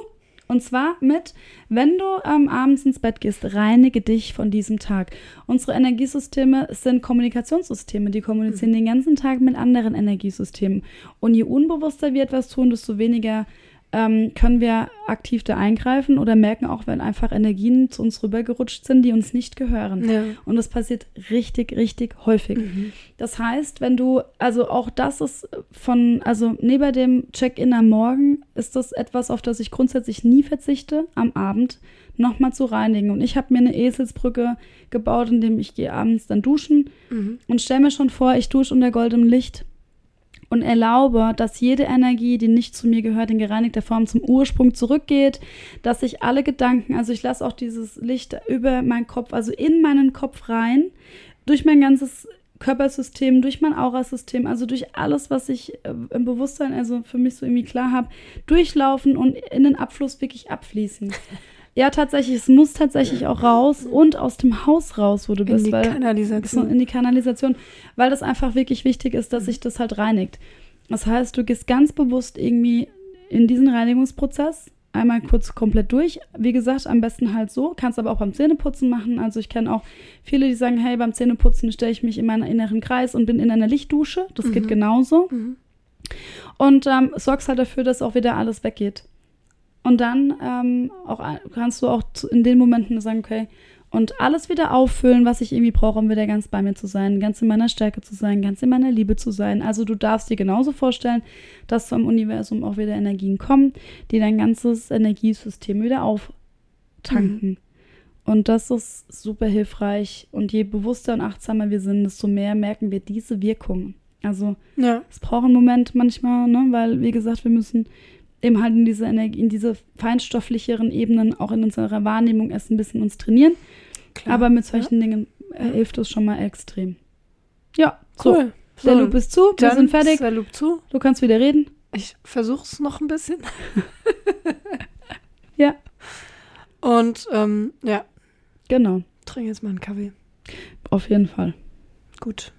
Und zwar mit, wenn du ähm, abends ins Bett gehst, reinige dich von diesem Tag. Unsere Energiesysteme sind Kommunikationssysteme, die kommunizieren den ganzen Tag mit anderen Energiesystemen. Und je unbewusster wir etwas tun, desto weniger ähm, können wir aktiv da eingreifen oder merken auch, wenn einfach Energien zu uns rübergerutscht sind, die uns nicht gehören. Ja. Und das passiert richtig, richtig häufig. Mhm. Das heißt, wenn du, also auch das ist von, also neben dem Check-in am Morgen ist das etwas, auf das ich grundsätzlich nie verzichte, am Abend nochmal zu reinigen. Und ich habe mir eine Eselsbrücke gebaut, indem ich gehe abends dann duschen Mhm. und stelle mir schon vor, ich dusche unter goldenem Licht und erlaube, dass jede Energie, die nicht zu mir gehört, in gereinigter Form zum Ursprung zurückgeht, dass ich alle Gedanken, also ich lasse auch dieses Licht über meinen Kopf, also in meinen Kopf rein, durch mein ganzes Körpersystem, durch mein Aurasystem, also durch alles, was ich äh, im Bewusstsein, also für mich so irgendwie klar habe, durchlaufen und in den Abfluss wirklich abfließen. Ja, tatsächlich, es muss tatsächlich auch raus und aus dem Haus raus, wo du In bist, die weil Kanalisation. in die Kanalisation, weil das einfach wirklich wichtig ist, dass sich das halt reinigt. Das heißt, du gehst ganz bewusst irgendwie in diesen Reinigungsprozess einmal kurz komplett durch. Wie gesagt, am besten halt so, kannst aber auch beim Zähneputzen machen. Also ich kenne auch viele, die sagen, hey, beim Zähneputzen stelle ich mich in meinen inneren Kreis und bin in einer Lichtdusche. Das geht genauso. Mhm. Und ähm, sorgst halt dafür, dass auch wieder alles weggeht. Und dann ähm, auch, ein- kannst du auch in den Momenten sagen, okay, und alles wieder auffüllen, was ich irgendwie brauche, um wieder ganz bei mir zu sein, ganz in meiner Stärke zu sein, ganz in meiner Liebe zu sein. Also du darfst dir genauso vorstellen, dass vom Universum auch wieder Energien kommen, die dein ganzes Energiesystem wieder auftanken. Und das ist super hilfreich. Und je bewusster und achtsamer wir sind, desto mehr merken wir diese Wirkung. Also Ja. es braucht einen Moment manchmal, ne, weil, wie gesagt, wir müssen eben halt in diese Energie, in diese feinstofflicheren Ebenen auch in unserer Wahrnehmung erst ein bisschen uns trainieren. Klar. Aber mit solchen Dingen äh, hilft es schon mal extrem. Ja, so. cool. Der So, Loop ist zu, wir sind fertig. der Loop zu. Du kannst wieder reden. Ich versuch's noch ein bisschen. (laughs) Ja. Und ähm, ja, Genau, trinke jetzt mal einen Kaffee. auf jeden Fall. Gut.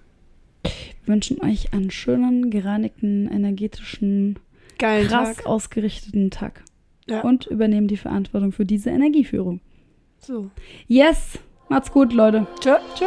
Wir wünschen euch einen schönen, gereinigten, energetischen, Geilen krass Tag. ausgerichteten Tag. Ja. Und übernehmen die Verantwortung für diese Energieführung. So. Yes! Macht's gut, Leute. Tschö. Tschö.